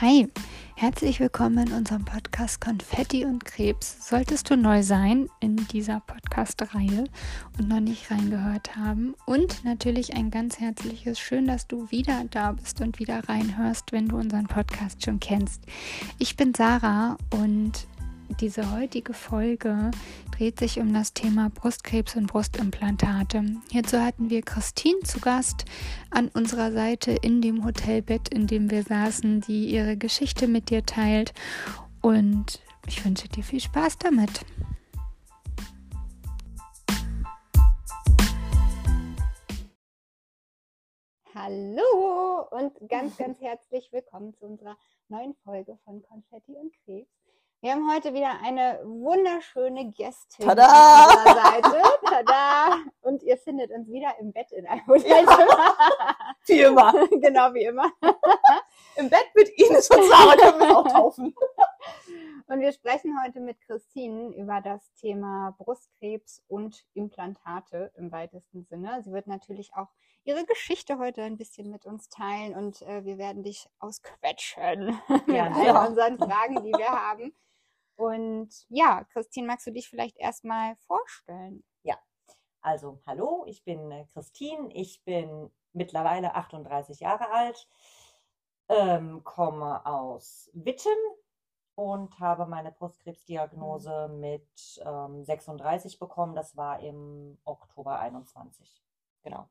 Hi, herzlich willkommen in unserem Podcast Konfetti und Krebs. Solltest du neu sein in dieser Podcast-Reihe und noch nicht reingehört haben und natürlich ein ganz herzliches Schön, dass du wieder da bist und wieder reinhörst, wenn du unseren Podcast schon kennst. Ich bin Sarah und diese heutige Folge dreht sich um das Thema Brustkrebs und Brustimplantate. Hierzu hatten wir Christine zu Gast an unserer Seite in dem Hotelbett, in dem wir saßen, die ihre Geschichte mit dir teilt. Und ich wünsche dir viel Spaß damit. Hallo und ganz, ganz herzlich willkommen zu unserer neuen Folge von Konfetti und Krebs. Wir haben heute wieder eine wunderschöne Gästin Tada! an unserer Seite. Tada! Und ihr findet uns wieder im Bett in einem Hotelzimmer. Wie immer. genau wie immer. Im Bett mit Ines und Sarah können wir auch taufen. Und wir sprechen heute mit Christine über das Thema Brustkrebs und Implantate im weitesten Sinne. Sie wird natürlich auch ihre Geschichte heute ein bisschen mit uns teilen und äh, wir werden dich ausquetschen mit all Ja. unseren Fragen, die wir haben. Und ja, Christine, magst du dich vielleicht erstmal vorstellen? Also, hallo, ich bin äh, Christine. Ich bin mittlerweile 38 Jahre alt, ähm, komme aus Witten und habe meine Brustkrebsdiagnose mit ähm, 36 bekommen. Das war im Oktober 21. Genau.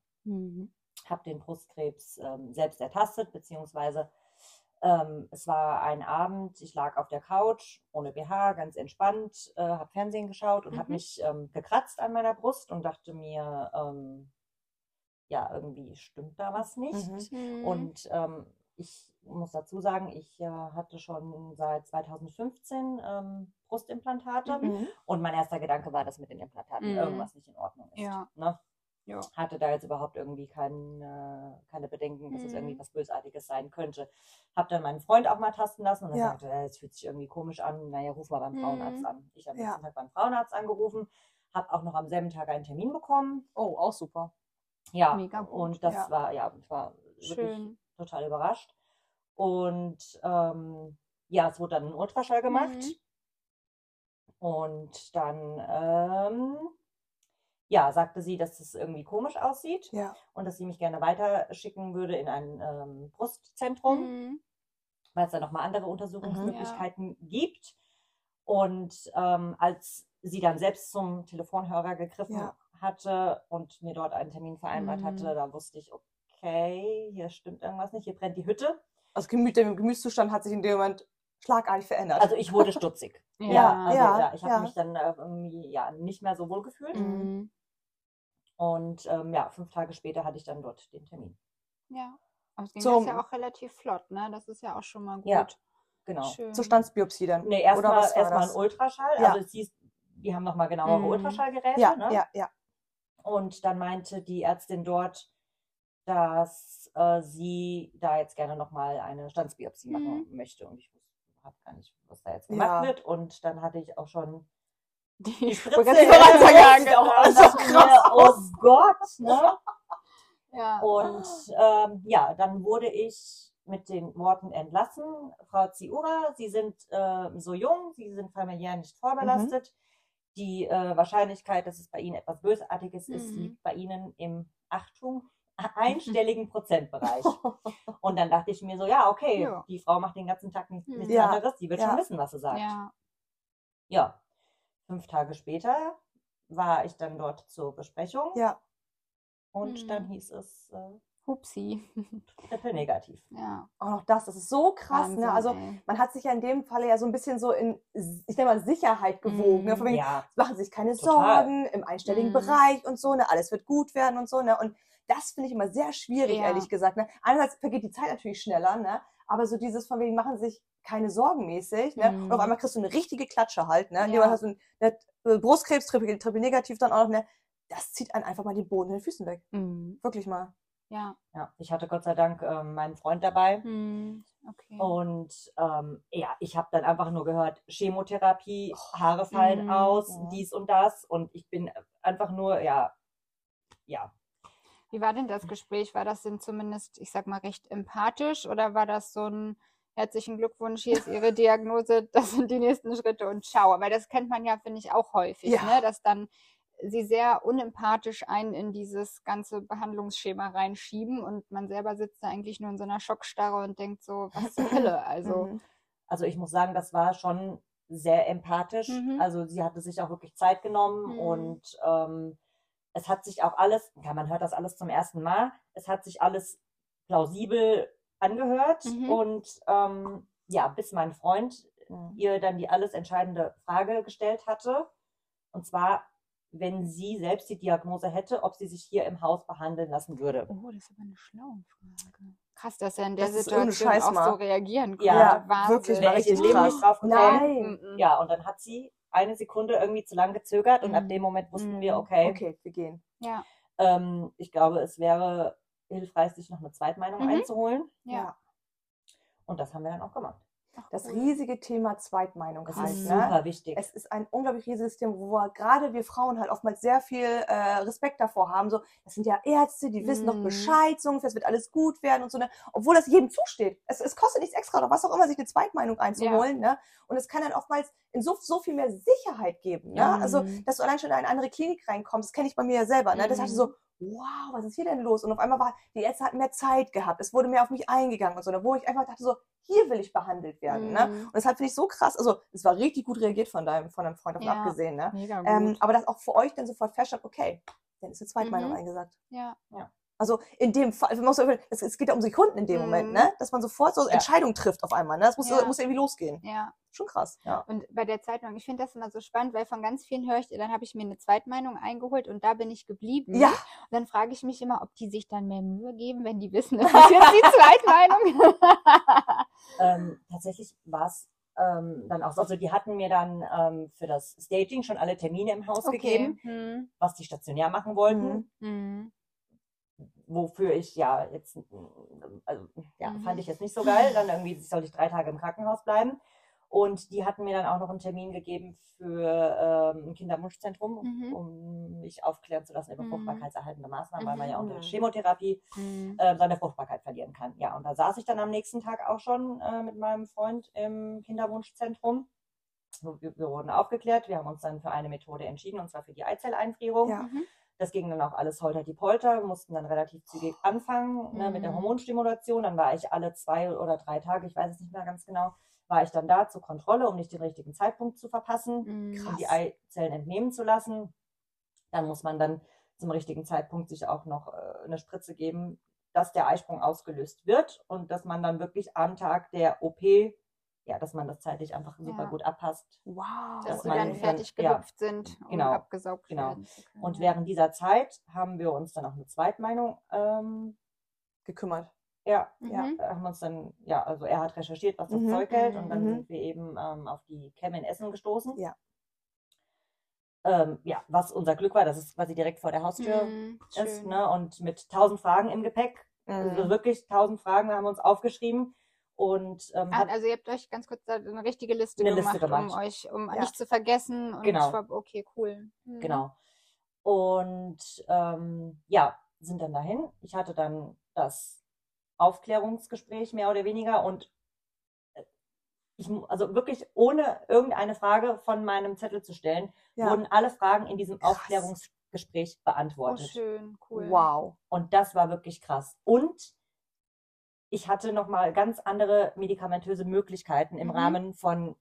habe den Brustkrebs ähm, selbst ertastet, beziehungsweise ähm, es war ein Abend, ich lag auf der Couch ohne BH, ganz entspannt, äh, habe Fernsehen geschaut und habe Mhm. mich ähm, gekratzt an meiner Brust und dachte mir, ähm, ja, irgendwie stimmt da was nicht. Mhm. Und ähm, ich muss dazu sagen, ich äh, hatte schon seit 2015 ähm, Brustimplantate Mhm. und mein erster Gedanke war, dass mit den Implantaten Mhm. irgendwas nicht in Ordnung ist. Ja. Ne? Ja. hatte da jetzt überhaupt irgendwie kein, äh, keine Bedenken, dass es Mhm. irgendwie was Bösartiges sein könnte. Habe dann meinen Freund auch mal tasten lassen und er Ja. sagte, ja, es fühlt sich irgendwie komisch an. Naja, ruf mal beim Frauenarzt Mhm. an. Ich habe Ja. Tag beim Frauenarzt angerufen, habe auch noch am selben Tag einen Termin bekommen. Oh, auch super. Ja, Mega gut, und das ja. war, ja, ich war wirklich Schön. total überrascht. Und ähm, ja, es wurde dann ein Ultraschall gemacht. Mhm. Und dann, ähm, ja, sagte sie, dass es irgendwie komisch aussieht Ja. und dass sie mich gerne weiterschicken würde in ein ähm, Brustzentrum, Mhm. weil es da nochmal andere Untersuchungsmöglichkeiten gibt. Und ähm, als sie dann selbst zum Telefonhörer gegriffen Ja. hatte und mir dort einen Termin vereinbart Mhm. hatte, da wusste ich, okay, hier stimmt irgendwas nicht, hier brennt die Hütte. Also Gemüt, der Gemütszustand hat sich in dem Moment schlagartig verändert. Also ich wurde stutzig. Ja, also, ja, ja, ich habe ja. mich dann äh, irgendwie ja, nicht mehr so wohl gefühlt. Mhm. Und ähm, ja, fünf Tage später hatte ich dann dort den Termin. Ja. Aber es ging Zum- ja auch relativ flott, ne? Das ist ja auch schon mal gut. Ja. Genau. Schön. Zur Standsbiopsie dann. Nee, erstmal erstmal ein? Ultraschall. Ja. Also es hieß, die haben nochmal genauere Mhm. Ultraschallgeräte. Ja, ne? ja, ja. Und dann meinte die Ärztin dort, dass äh, sie da jetzt gerne nochmal eine Standsbiopsie machen möchte. Und ich habe gar nicht, was da jetzt gemacht Ja. wird. Und dann hatte ich auch schon Die Spritze Hand. Hand. auch Und so dachte krass Oh aus. Gott, ne? Ja. Und ähm, ja, dann wurde ich mit den Worten entlassen. Frau Ziura, Sie sind äh, so jung, Sie sind familiär nicht vorbelastet. Die äh, Wahrscheinlichkeit, dass es bei Ihnen etwas Bösartiges ist, Mhm. liegt bei Ihnen im Achtung einstelligen Prozentbereich. Und dann dachte ich mir so, ja, okay, Ja. die Frau macht den ganzen Tag nichts, Mhm. nichts Ja, anderes, die wird ja. schon wissen, was sie sagt. ja. Fünf Tage später war ich dann dort zur Besprechung Ja. und Mhm. dann hieß es äh, Hupsi. triple negativ. Ja. Auch noch das, das ist so krass. Wahnsinn, ne? Also ey. man hat sich ja in dem Falle ja so ein bisschen so in, ich nenne mal, Sicherheit gewogen. Ne? Von wegen, Ja, machen sich keine Total. Sorgen im einstelligen Mhm. Bereich und so, ne? Alles wird gut werden und so, ne? Und das finde ich immer sehr schwierig, Ja. ehrlich gesagt. Ne? Einerseits vergeht die Zeit natürlich schneller, ne? Aber so dieses von wegen machen sich keine Sorgen mäßig, ne? Mhm. Und auf einmal kriegst du eine richtige Klatsche halt, ne? Ja. Hast du ein, ne, Brustkrebs, triple, triple negativ dann auch noch, ne? Das zieht einen einfach mal den Boden in den Füßen weg. Mhm. Wirklich mal. Ja. ja, ich hatte Gott sei Dank ähm, meinen Freund dabei. Mhm. Okay. Und ähm, ja, ich habe dann einfach nur gehört, Chemotherapie, Haare fallen Mhm. aus, Ja. dies und das. Und ich bin einfach nur, ja, ja. Wie war denn das Gespräch? War das denn zumindest, ich sag mal, recht empathisch oder war das so ein, herzlichen Glückwunsch, hier ist Ihre Diagnose, das sind die nächsten Schritte und ciao. Aber das kennt man ja, finde ich, auch häufig, Ja. ne? dass dann sie sehr unempathisch einen in dieses ganze Behandlungsschema reinschieben und man selber sitzt da eigentlich nur in so einer Schockstarre und denkt so, was zur Hölle, also. Mhm. Also ich muss sagen, das war schon sehr empathisch. Mhm. Also sie hatte sich auch wirklich Zeit genommen Mhm. und ähm, es hat sich auch alles, ja, man hört das alles zum ersten Mal, es hat sich alles plausibel angehört Mhm. und ähm, ja, bis mein Freund Mhm. ihr dann die alles entscheidende Frage gestellt hatte. Und zwar, wenn sie selbst die Diagnose hätte, ob sie sich hier im Haus behandeln lassen würde. Oh, das ist aber eine schlaue Frage. Krass, dass er in der Das Situation auch so reagieren konnte. Ja, Wahnsinn. wirklich, Wäre ich im Leben nicht drauf gekommen. Nein. Mhm. Ja, und dann hat sie eine Sekunde irgendwie zu lang gezögert und ab Mhm. dem Moment wussten Mhm. wir, okay, Okay, wir gehen. Ja, Ähm, ich glaube, es wäre hilfreich, sich noch eine Zweitmeinung Mhm. einzuholen. ja. Und das haben wir dann auch gemacht. Ach, Das cool. riesige Thema Zweitmeinung Das halt, ist ne? super wichtig. Es ist ein unglaublich riesiges Thema, wo wir, gerade wir Frauen halt oftmals sehr viel äh, Respekt davor haben. So, das sind ja Ärzte, die wissen doch Mhm. Bescheid, so ungefähr, es wird alles gut werden und so. Ne? Obwohl das jedem zusteht. Es, es kostet nichts extra oder was auch immer, sich eine Zweitmeinung einzuholen. Ne? Und es kann dann oftmals in so, so viel mehr Sicherheit geben. Ne? Ja. Also, dass du allein schon in eine andere Klinik reinkommst, das kenne ich bei mir ja selber. Ne? Das hatte Mhm. so, wow, was ist hier denn los? Und auf einmal war, die Ärzte hatten mehr Zeit gehabt, es wurde mehr auf mich eingegangen und so, ne? wo ich einfach dachte so, hier will ich behandelt werden. Ne? Mhm. Und deshalb finde ich so krass, also es war richtig gut reagiert von deinem, von deinem Freund davon Ja. abgesehen, ne? Ähm, aber dass auch für euch dann sofort feststand, okay, dann ist eine Zweitmeinung Mhm. eingesagt. ja. Also in dem Fall, wenn man so, es, es geht ja um Sekunden in dem Mhm. Moment, ne? Dass man sofort so Ja. Entscheidungen trifft auf einmal, ne? Das muss, Ja. muss irgendwie losgehen. ja. Schon krass, ja. Und bei der Zweitmeinung, ich finde das immer so spannend, weil von ganz vielen höre ich, dann habe ich mir eine Zweitmeinung eingeholt und da bin ich geblieben. Ja. Und dann frage ich mich immer, ob die sich dann mehr Mühe geben, wenn die wissen, das ist jetzt die Zweitmeinung. Ähm, tatsächlich war es ähm, dann auch so, also die hatten mir dann ähm, für das Staging schon alle Termine im Haus gegeben, Hm. was die stationär machen wollten. Mhm. Wofür ich ja jetzt, also ja, Mhm. fand ich jetzt nicht so geil. Dann irgendwie sollte ich drei Tage im Krankenhaus bleiben. Und die hatten mir dann auch noch einen Termin gegeben für ähm, ein Kinderwunschzentrum, Mhm. um mich aufklären zu lassen über Mhm. fruchtbarkeitserhaltende Maßnahmen, weil man ja Mhm. unter Chemotherapie äh, seine Fruchtbarkeit verlieren kann. Ja, und da saß ich dann am nächsten Tag auch schon äh, mit meinem Freund im Kinderwunschzentrum. Wir, wir wurden aufgeklärt, wir haben uns dann für eine Methode entschieden, und zwar für die Eizelleinfrierung. Ja. Mhm. Das ging dann auch alles holter die Polter, wir mussten dann relativ zügig anfangen ne, mit der Mhm. Hormonstimulation. Dann war ich alle zwei oder drei Tage, ich weiß es nicht mehr ganz genau, war ich dann da zur Kontrolle, um nicht den richtigen Zeitpunkt zu verpassen, Hm. um die. Eizellen entnehmen zu lassen. Dann muss man dann zum richtigen Zeitpunkt sich auch noch äh, eine Spritze geben, dass der Eisprung ausgelöst wird und dass man dann wirklich am Tag der OP, ja, dass man das zeitlich einfach super Ja. gut abpasst. Wow. Dass dass sie man dann dann- fertig ja, gelüpft sind, um genau, abgesaugt genau. werden können. Und ja. während dieser Zeit haben wir uns dann auch eine Zweitmeinung ähm, Gekümmert. Ja, Ja. Mhm. äh, haben uns dann, ja, also er hat recherchiert, was das Mhm, Zeug hält und dann mhm. sind wir eben ähm, auf die Chem in Essen gestoßen. Ja. Ähm, ja, was unser Glück war, dass es quasi direkt vor der Haustür Hm, ist, ne? Und mit tausend Fragen im Gepäck, also Mhm. wirklich tausend Fragen haben wir uns aufgeschrieben und ähm, Ah, Also ihr habt euch ganz kurz da eine richtige Liste, Eine gemacht, Liste um gemacht. euch, um Ja. nicht zu vergessen und Genau. schwab, okay, cool. Mhm. genau. Und ähm, ja, sind dann dahin. Ich hatte dann das Aufklärungsgespräch mehr oder weniger und äh, ich, also wirklich ohne irgendeine Frage von meinem Zettel zu stellen, Ja. wurden alle Fragen in diesem Krass. Aufklärungsgespräch Oh, beantwortet. schön, cool. Wow. Und das war wirklich krass. Und ich hatte nochmal ganz andere medikamentöse Möglichkeiten im Mhm. Rahmen von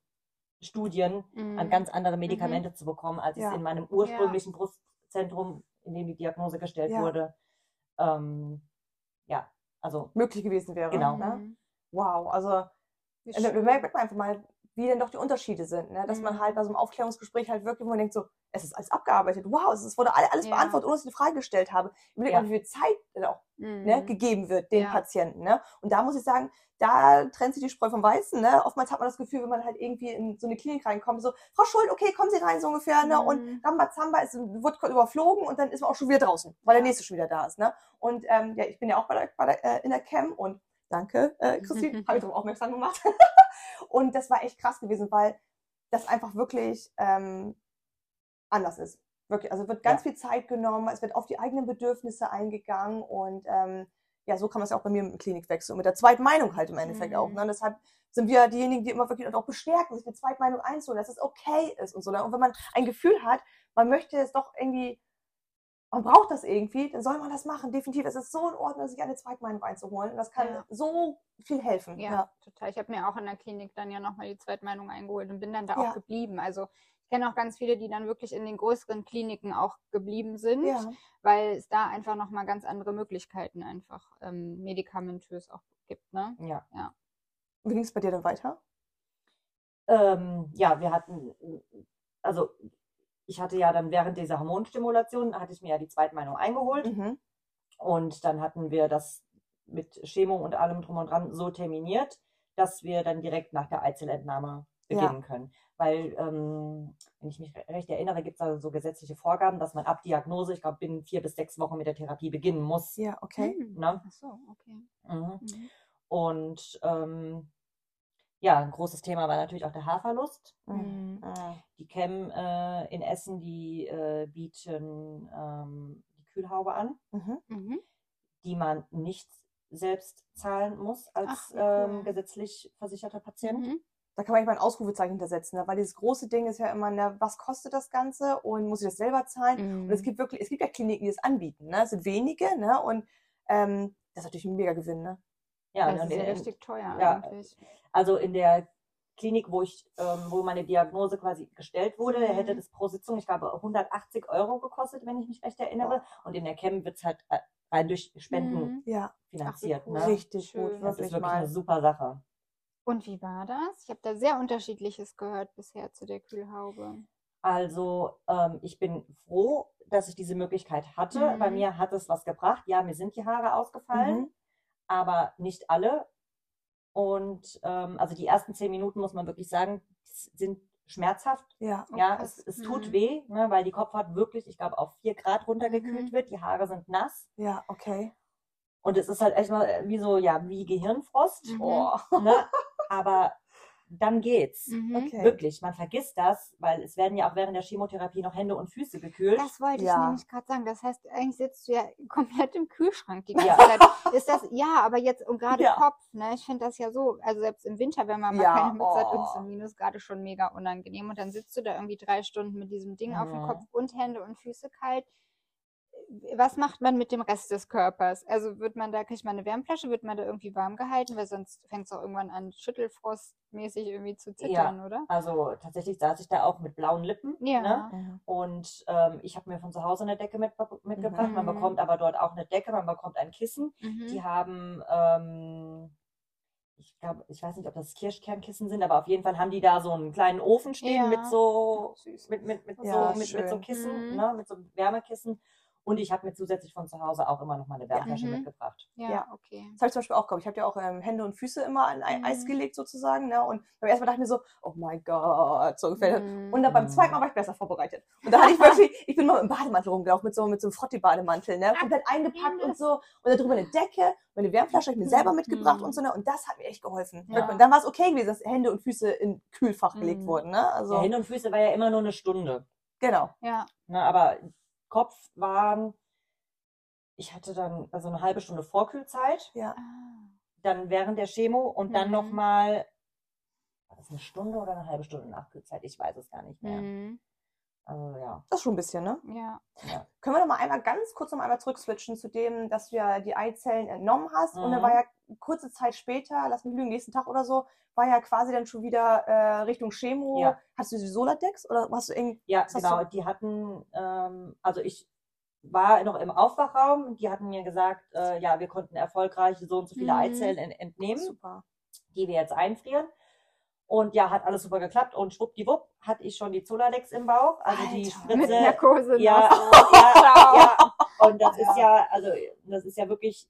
Studien Mhm. an ganz andere Medikamente zu bekommen, als Ja. es in meinem ursprünglichen Brustzentrum, in dem die Diagnose gestellt Ja. wurde, ähm, ja, also Möglich gewesen wäre. Genau. Ne? Mhm. Wow. Also schön. merkt man einfach mal, wie denn doch die Unterschiede sind. Ne? Dass man Mhm. halt bei so einem Aufklärungsgespräch halt wirklich, wo man denkt so, es ist alles abgearbeitet. Wow, es wurde alle- alles Ja. beantwortet, ohne dass ich eine Frage gestellt habe. Überleg Ja. mal, wie viel Zeit auch ne, Mhm. gegeben wird den Ja. Patienten. Ne? Und da muss ich sagen, da trennt sich die Spreu vom Weißen. Ne? Oftmals hat man das Gefühl, wenn man halt irgendwie in so eine Klinik reinkommt, so, Frau Schuld, okay, kommen Sie rein, so ungefähr. Ne? Und Mhm. Rambazamba ist, wird überflogen und dann ist man auch schon wieder draußen, weil der nächste schon wieder da ist. Ne? Und ähm, ja, ich bin ja auch bei der, bei der, äh, in der Cam und danke, äh, Christine, habe ich darauf aufmerksam gemacht. und das war echt krass gewesen, weil das einfach wirklich ähm, anders ist. Wirklich, also wird ganz viel Zeit genommen, es wird auf die eigenen Bedürfnisse eingegangen und ähm, ja, so kann man es ja auch bei mir mit dem Klinikwechsel und mit der Zweitmeinung halt im Endeffekt Mhm. auch. Ne? Und deshalb sind wir diejenigen, die immer wirklich auch bestärken, sich eine Zweitmeinung einzuholen, dass es okay ist und so. Ne? Und wenn man ein Gefühl hat, man möchte es doch irgendwie, man braucht das irgendwie, dann soll man das machen, definitiv. Es ist so in Ordnung, sich eine Zweitmeinung einzuholen. Und das kann Ja. so viel helfen. Ja, total. Ich habe mir auch in der Klinik dann ja nochmal die Zweitmeinung eingeholt und bin dann da Ja. auch geblieben. Also kenne auch ganz viele, die dann wirklich in den größeren Kliniken auch geblieben sind, ja. weil es da einfach nochmal ganz andere Möglichkeiten einfach ähm, medikamentös auch gibt. Ne? Ja. Wie ging es bei dir dann weiter? Ähm, ja, wir hatten, also ich hatte ja dann während dieser Hormonstimulation, hatte ich mir ja die Zweitmeinung eingeholt Mhm. und dann hatten wir das mit Chemo und allem drum und dran so terminiert, dass wir dann direkt nach der Eizellentnahme Ja. beginnen können. Weil, ähm, wenn ich mich recht erinnere, gibt es da so gesetzliche Vorgaben, dass man ab Diagnose, ich glaube, binnen vier bis sechs Wochen mit der Therapie beginnen muss. Ja, okay. Hm. Ne? Ach so, okay. Mhm. Mhm. Und ähm, ja, ein großes Thema war natürlich auch der Haarverlust. Mhm. Mhm. Die Chem äh, in Essen, die äh, bieten ähm, die Kühlhaube an, Mhm. Mhm. die man nicht selbst zahlen muss als Ach, wie ähm, gesetzlich versicherter Patient. Mhm. Da kann man mal ein Ausrufezeichen hintersetzen, ne? weil dieses große Ding ist ja immer, ne, was kostet das Ganze und muss ich das selber zahlen? Mhm. Und es gibt wirklich, es gibt ja Kliniken, die das anbieten, ne? Es sind wenige, ne? Und ähm, das ist natürlich ein mega Gewinn, ne? Ja, das und ist ja in- richtig teuer ja, eigentlich. also in der Klinik, wo ich, ähm, wo meine Diagnose quasi gestellt wurde, Mhm. hätte das pro Sitzung, ich glaube, 180 Euro gekostet, wenn ich mich recht erinnere. Und in der Chem wird es halt äh, rein durch Spenden Mhm. Ja, finanziert. cool. ne? richtig gut, Das ist wirklich wirklich mal. eine super Sache. Und wie war das? Ich habe da sehr unterschiedliches gehört bisher zu der Kühlhaube. Also ähm, ich bin froh, dass ich diese Möglichkeit hatte. Mhm. Bei mir hat es was gebracht. Ja, mir sind die Haare ausgefallen, Mhm. aber nicht alle. Und ähm, also die ersten zehn Minuten, muss man wirklich sagen, sind schmerzhaft. Ja, Oh, ja, krass. es, es tut Mhm. weh, ne, weil die Kopfhaut wirklich, ich glaube, auf vier Grad runtergekühlt Mhm. wird. Die Haare sind nass. ja, okay. Und es ist halt echt mal äh, wie so, ja, wie Gehirnfrost. Mhm. Oh. Ne? Aber dann geht's. Mhm. Okay. Wirklich, man vergisst das, weil es werden ja auch während der Chemotherapie noch Hände und Füße gekühlt. Das wollte ich Ja. nämlich gerade sagen. Das heißt, eigentlich sitzt du ja komplett im Kühlschrank die ganze Ja. Zeit. Ist das, ja, aber jetzt, und gerade Ja. Kopf, ne? Ich finde das ja so, also selbst im Winter, wenn man mal Ja, keine Mütze hat, oh. ist es Minusgrade schon mega unangenehm. Und dann sitzt du da irgendwie drei Stunden mit diesem Ding auf dem Mhm. Kopf und Hände und Füße kalt. Was macht man mit dem Rest des Körpers? Also wird man da, kriegt man eine Wärmflasche, wird man da irgendwie warm gehalten, weil sonst fängt es auch irgendwann an, schüttelfrostmäßig irgendwie zu zittern, oder? Also tatsächlich saß ich da auch mit blauen Lippen. Ja. Ne? Mhm. Und ähm, ich habe mir von zu Hause eine Decke mit, mitgebracht. Man Mhm. bekommt aber dort auch eine Decke, man bekommt ein Kissen. Mhm. Die haben, ähm, ich glaube, ich weiß nicht, ob das Kirschkernkissen sind, aber auf jeden Fall haben die da so einen kleinen Ofen stehen Ja. mit so, mit, mit, mit, Ja, so, mit, mit so. Kissen, Mhm. ne? mit so Wärmekissen. Und ich habe mir zusätzlich von zu Hause auch immer noch mal eine Wärmflasche Mhm. mitgebracht. Ja, Ja. okay. Das habe ich zum Beispiel auch gehabt. Ich habe ja auch ähm, Hände und Füße immer an Mhm. Eis gelegt sozusagen. Ne? Und beim ersten Mal dachte ich mir so, oh mein Gott, so ungefähr. Mhm. Und dann beim zweiten Mal war ich besser vorbereitet. Und da hatte ich wirklich, ich bin mal mit dem Bademantel rumgelaufen, mit so, mit so einem Frotti-Bademantel, ne? komplett eingepackt und so. Und darüber eine Decke, meine Wärmflasche habe ich mir selber mitgebracht Mhm. und so. Ne? Und das hat mir echt geholfen. Ja. Und dann war es okay gewesen, dass Hände und Füße in Kühlfach gelegt Mhm. wurden. Ne? Also, Ja, Hände und Füße war ja immer nur eine Stunde. genau. Ja. Ne? Aber Kopf waren, ich hatte dann also eine halbe Stunde Vorkühlzeit. Ja. Dann während der Chemo und dann Mhm. nochmal, war das eine Stunde oder eine halbe Stunde Nachkühlzeit? Ich weiß es gar nicht mehr. Mhm. Also ja. Das ist schon ein bisschen, ne? Ja. ja. Können wir noch mal einmal ganz kurz noch mal einmal zurückswitchen zu dem, dass du ja die Eizellen entnommen hast und dann Mhm. war ja kurze Zeit später, lass mich lügen, nächsten Tag oder so, war ja quasi dann schon wieder äh, Richtung Chemo. Ja. Hast du die Soladex oder hast du irgendwie Ja, genau. du- Die hatten, ähm, also ich war noch im Aufwachraum und die hatten mir gesagt, äh, ja, wir konnten erfolgreich so und so viele Mhm. Eizellen en- entnehmen, super? die wir jetzt einfrieren. Und ja, hat alles super geklappt und schwuppdiwupp hatte ich schon die Zoladex im Bauch. Also die Alter. Mit Spritze. Narkose. Ja, noch. ja, ja. Und das Ja. ist ja, also das ist ja wirklich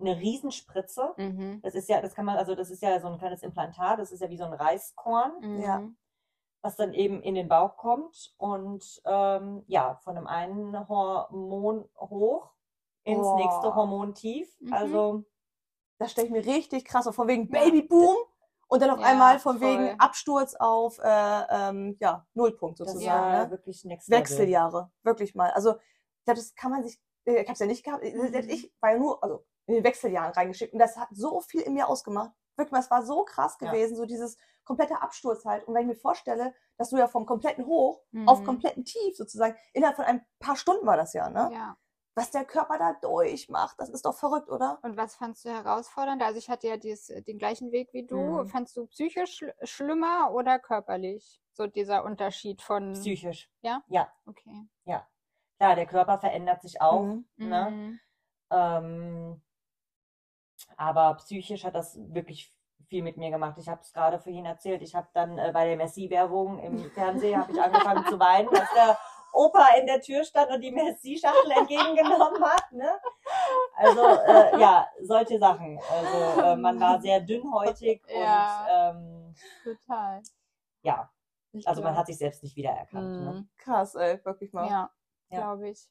eine Riesenspritze. Mhm. Das ist ja, das kann man, also das ist ja so ein kleines Implantat, das ist ja wie so ein Reiskorn, Mhm. Ja. was dann eben in den Bauch kommt und ähm, ja, von dem einen Hormon hoch ins Boah. nächste Hormon tief. Mhm. Also Das stelle ich mir richtig krass vor, von wegen Ja. Babyboom und dann auf Ja, einmal von voll. wegen Absturz auf äh, ähm, ja, Nullpunkt sozusagen. ja ne? wirklich. Wechseljahre, wirklich mal. Also ich glaube, das kann man sich, äh, ich habe es ja nicht gehabt, Mhm. selbst ich war ja nur, also in den Wechseljahren reingeschickt. Und das hat so viel in mir ausgemacht. Wirklich, das war so krass Ja. gewesen, so dieses komplette Absturz halt. Und wenn ich mir vorstelle, dass du ja vom kompletten Hoch auf Mhm. kompletten Tief sozusagen, innerhalb von ein paar Stunden war das ja, ne? Ja. Was der Körper da durchmacht, das ist doch verrückt, oder? Und was fandst du herausfordernd? Also ich hatte ja dies, den gleichen Weg wie du. Mhm. Fandst du psychisch schl schlimmer oder körperlich? So dieser Unterschied von. Psychisch. Okay. Klar, der Körper verändert sich auch. Mhm. Ne? Mhm. Ähm, aber psychisch hat das wirklich viel mit mir gemacht. Ich habe es gerade vorhin erzählt. Ich habe dann äh, bei der Messi-Werbung im Fernsehen habe ich angefangen zu weinen, als der Opa in der Tür stand und die Messi-Schachtel entgegengenommen hat. Ne? Also äh, ja, solche Sachen. Also äh, man war sehr dünnhäutig Ja. und ähm, Total. ja, Ich also man hat sich selbst nicht wiedererkannt. Ne? Mhm. Krass, ey, wirklich mal. Ja, Ja. glaube ich.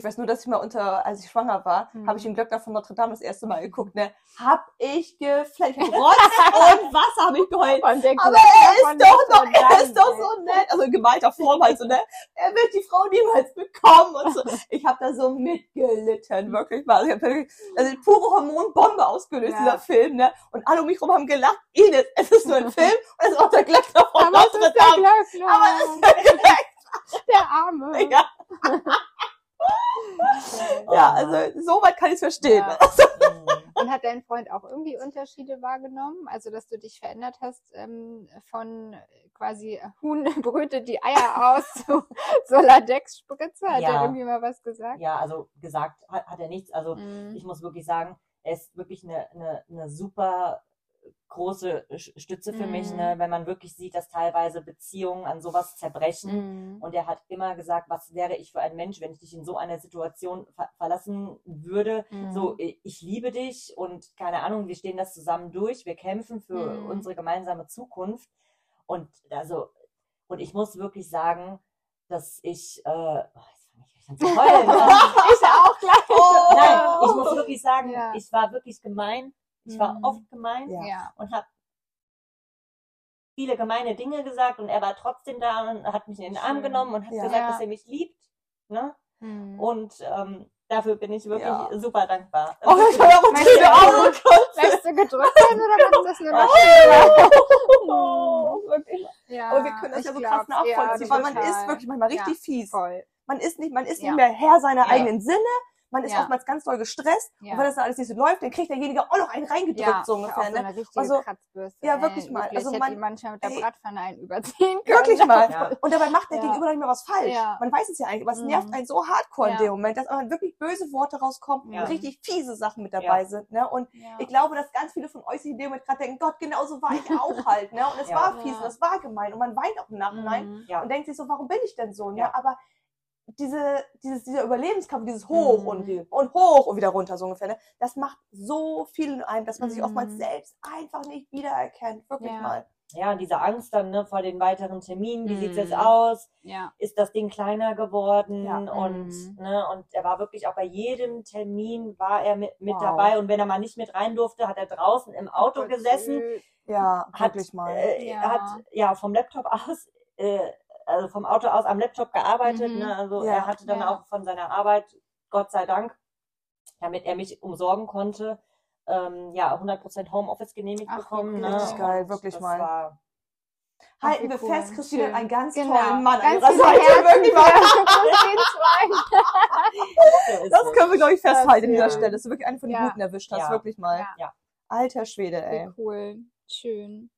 Ich weiß nur, dass ich mal unter, als ich schwanger war, Mhm. habe ich den Glöckner von Notre Dame das erste Mal geguckt, ne? Hab ich geflasht. Rotz und Wasser habe ich geheult. Aber er ist doch noch, er Dame, ist doch so nett. Also in gemalter Form halt so, ne? Er wird die Frau niemals bekommen und so. Ich habe da so mitgelitten, wirklich mal. Also, ich hab wirklich, also pure Hormonbombe ausgelöst, Ja. dieser Film, ne? Und alle um mich rum haben gelacht. Ines, es ist nur ein Film und es ist auch der Glöckner von Aber Notre ist der Dame. Glöckner. Aber es ist der Glöckner. der Arme. Ja, ja, also so weit kann ich es verstehen. Ja. Mhm. Und hat dein Freund auch irgendwie Unterschiede wahrgenommen? Also, dass du dich verändert hast ähm, von quasi Huhn brütet die Eier aus zu Soladex-Spritze? Hat er Ja. irgendwie mal was gesagt? Ja, also gesagt hat, hat er nichts. Also Mhm. ich muss wirklich sagen, er ist wirklich eine, eine, eine super große Stütze für mich, Mhm. ne? wenn man wirklich sieht, dass teilweise Beziehungen an sowas zerbrechen. Mhm. Und er hat immer gesagt, was wäre ich für ein Mensch, wenn ich dich in so einer Situation ver verlassen würde. Mhm. So, ich liebe dich und keine Ahnung, wir stehen das zusammen durch, wir kämpfen für Mhm. unsere gemeinsame Zukunft. Und also, und ich muss wirklich sagen, dass ich, äh, oh, jetzt fange ich an zu heulen. ich auch gleich. Oh. Nein, ich muss wirklich sagen, Ja. ich war wirklich gemein. Ich war Mhm. oft gemein Ja. Und habe viele gemeine Dinge gesagt und er war trotzdem da und hat mich in den Arm Schön. genommen und hat Ja. gesagt, dass er mich liebt. Ne? Mhm. Und ähm, dafür bin ich wirklich Ja. super dankbar. Oh, ich habe auch Träne du- Augen. Möchtest du gedrückt werden oder wird das nur noch Oh, wirklich. Ja, Aber wir können das ja so krass nachvollziehen, ja, weil man ist wirklich manchmal richtig Ja, fies. voll. Man ist nicht, man ist Ja. nicht mehr Herr seiner Ja. eigenen Sinne. Man ist Ja. oftmals ganz doll gestresst. Ja. Und wenn das dann alles nicht so läuft, dann kriegt derjenige auch noch einen reingedrückt, Ja, so auch ungefähr. so Ne? eine richtige Also, Kratzbürste. ja, ey. wirklich mal. Wirklich, Also man- manchmal mit der. Bratpfanne einen überziehen können. Wirklich mal. Ja. Und dabei macht der Ja. Gegenüber nicht mehr was falsch. Ja. Man weiß es ja eigentlich, aber es Mhm. nervt einen so hardcore in dem Moment, dass man wirklich böse Worte rauskommen Ja. und richtig fiese Sachen mit dabei Ja. sind. Ne? Und Ja. ich glaube, dass ganz viele von euch sich in dem Moment gerade denken, Gott, genau so war ich auch halt. Ne? Und es Ja. war fies Ja. und es war gemein und man weint auch im Nachhinein Mhm. Ja. und denkt sich so, warum bin ich denn so? Ne? Ja. Aber diese, dieses, dieser Überlebenskampf, dieses Hoch Mhm. und, und hoch und wieder runter, so ungefähr, ne? das macht so viel in einem, dass man sich oftmals Mhm. selbst einfach nicht wiedererkennt. Wirklich Ja. mal. Ja, und diese Angst dann ne, vor den weiteren Terminen, wie sieht's jetzt Mhm. aus? Ja. Ist das Ding kleiner geworden? Ja. Und, Mhm. ne, und er war wirklich auch bei jedem Termin war er mit, mit Wow. dabei. Und wenn er mal nicht mit rein durfte, hat er draußen im Auto Voll gesessen. Ja, hat, wirklich mal. Äh, Ja. hat ja vom Laptop aus, äh, also vom Auto aus am Laptop gearbeitet. Mhm. Ne? Also Ja. er hatte dann Ja. auch von seiner Arbeit, Gott sei Dank, damit er mich umsorgen konnte, ähm, ja, 100% Homeoffice genehmigt Ach, bekommen. Ne? Richtig geil, wirklich mal. Ach, Halten wir cool. fest, Christine hat einen ganz Genau. tollen Mann an Ganz ihrer viele Seite. Herzen Wirklich mal. Das können wir, glaube ich, festhalten an dieser. Stelle. Das ist wirklich eine von den Ja. Guten erwischt hast, wirklich mal. Alter Schwede, ey. Wie cool. Schön.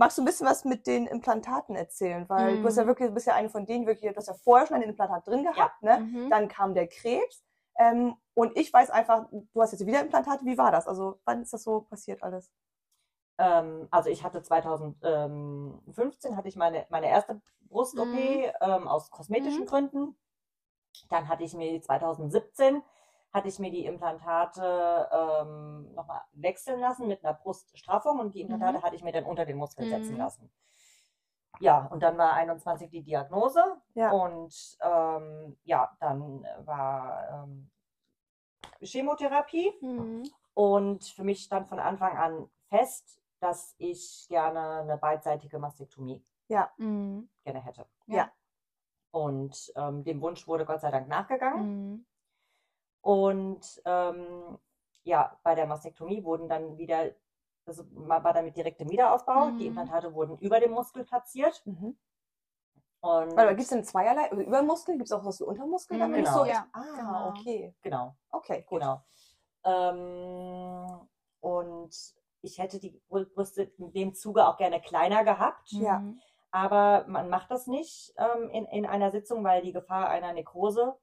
Magst du ein bisschen was mit den Implantaten erzählen? Weil Mhm. du hast ja wirklich, du bist ja eine von denen, wirklich, du hast ja vorher schon ein Implantat drin gehabt, ne? Mhm. Dann kam der Krebs. Ähm, und ich weiß einfach, du hast jetzt wieder Implantate. Wie war das? Also, wann ist das so passiert alles? Ähm, also ich hatte 2015 hatte ich meine, meine erste Brust-OP Mhm. ähm, aus kosmetischen Mhm. Gründen. Dann hatte ich mir 2017 hatte ich mir die Implantate ähm, nochmal wechseln lassen mit einer Bruststraffung und die Implantate Mhm. hatte ich mir dann unter den Muskel setzen Mhm. lassen. Ja, und dann war 21 die Diagnose Ja. und ähm, ja, dann war ähm, Chemotherapie. Mhm. Und für mich stand von Anfang an fest, dass ich gerne eine beidseitige Mastektomie Mhm. gerne hätte. Ja. Und ähm, dem Wunsch wurde Gott sei Dank nachgegangen. Mhm. Und ähm, ja, bei der Mastektomie wurden dann wieder, also man war dann mit direktem Wiederaufbau. Die Mhm. Implantate wurden über dem Muskel platziert. Mhm. Und Warte, gibt es denn zweierlei? Also über Muskel? Gibt es auch was wie Untermuskel? Mhm, genau. so? Ja, Ah, genau. okay. genau, Okay, gut. genau. Ähm, und ich hätte die Brüste in dem Zuge auch gerne kleiner gehabt. Ja. Mhm. Aber man macht das nicht ähm, in, in einer Sitzung, weil die Gefahr einer Nekrose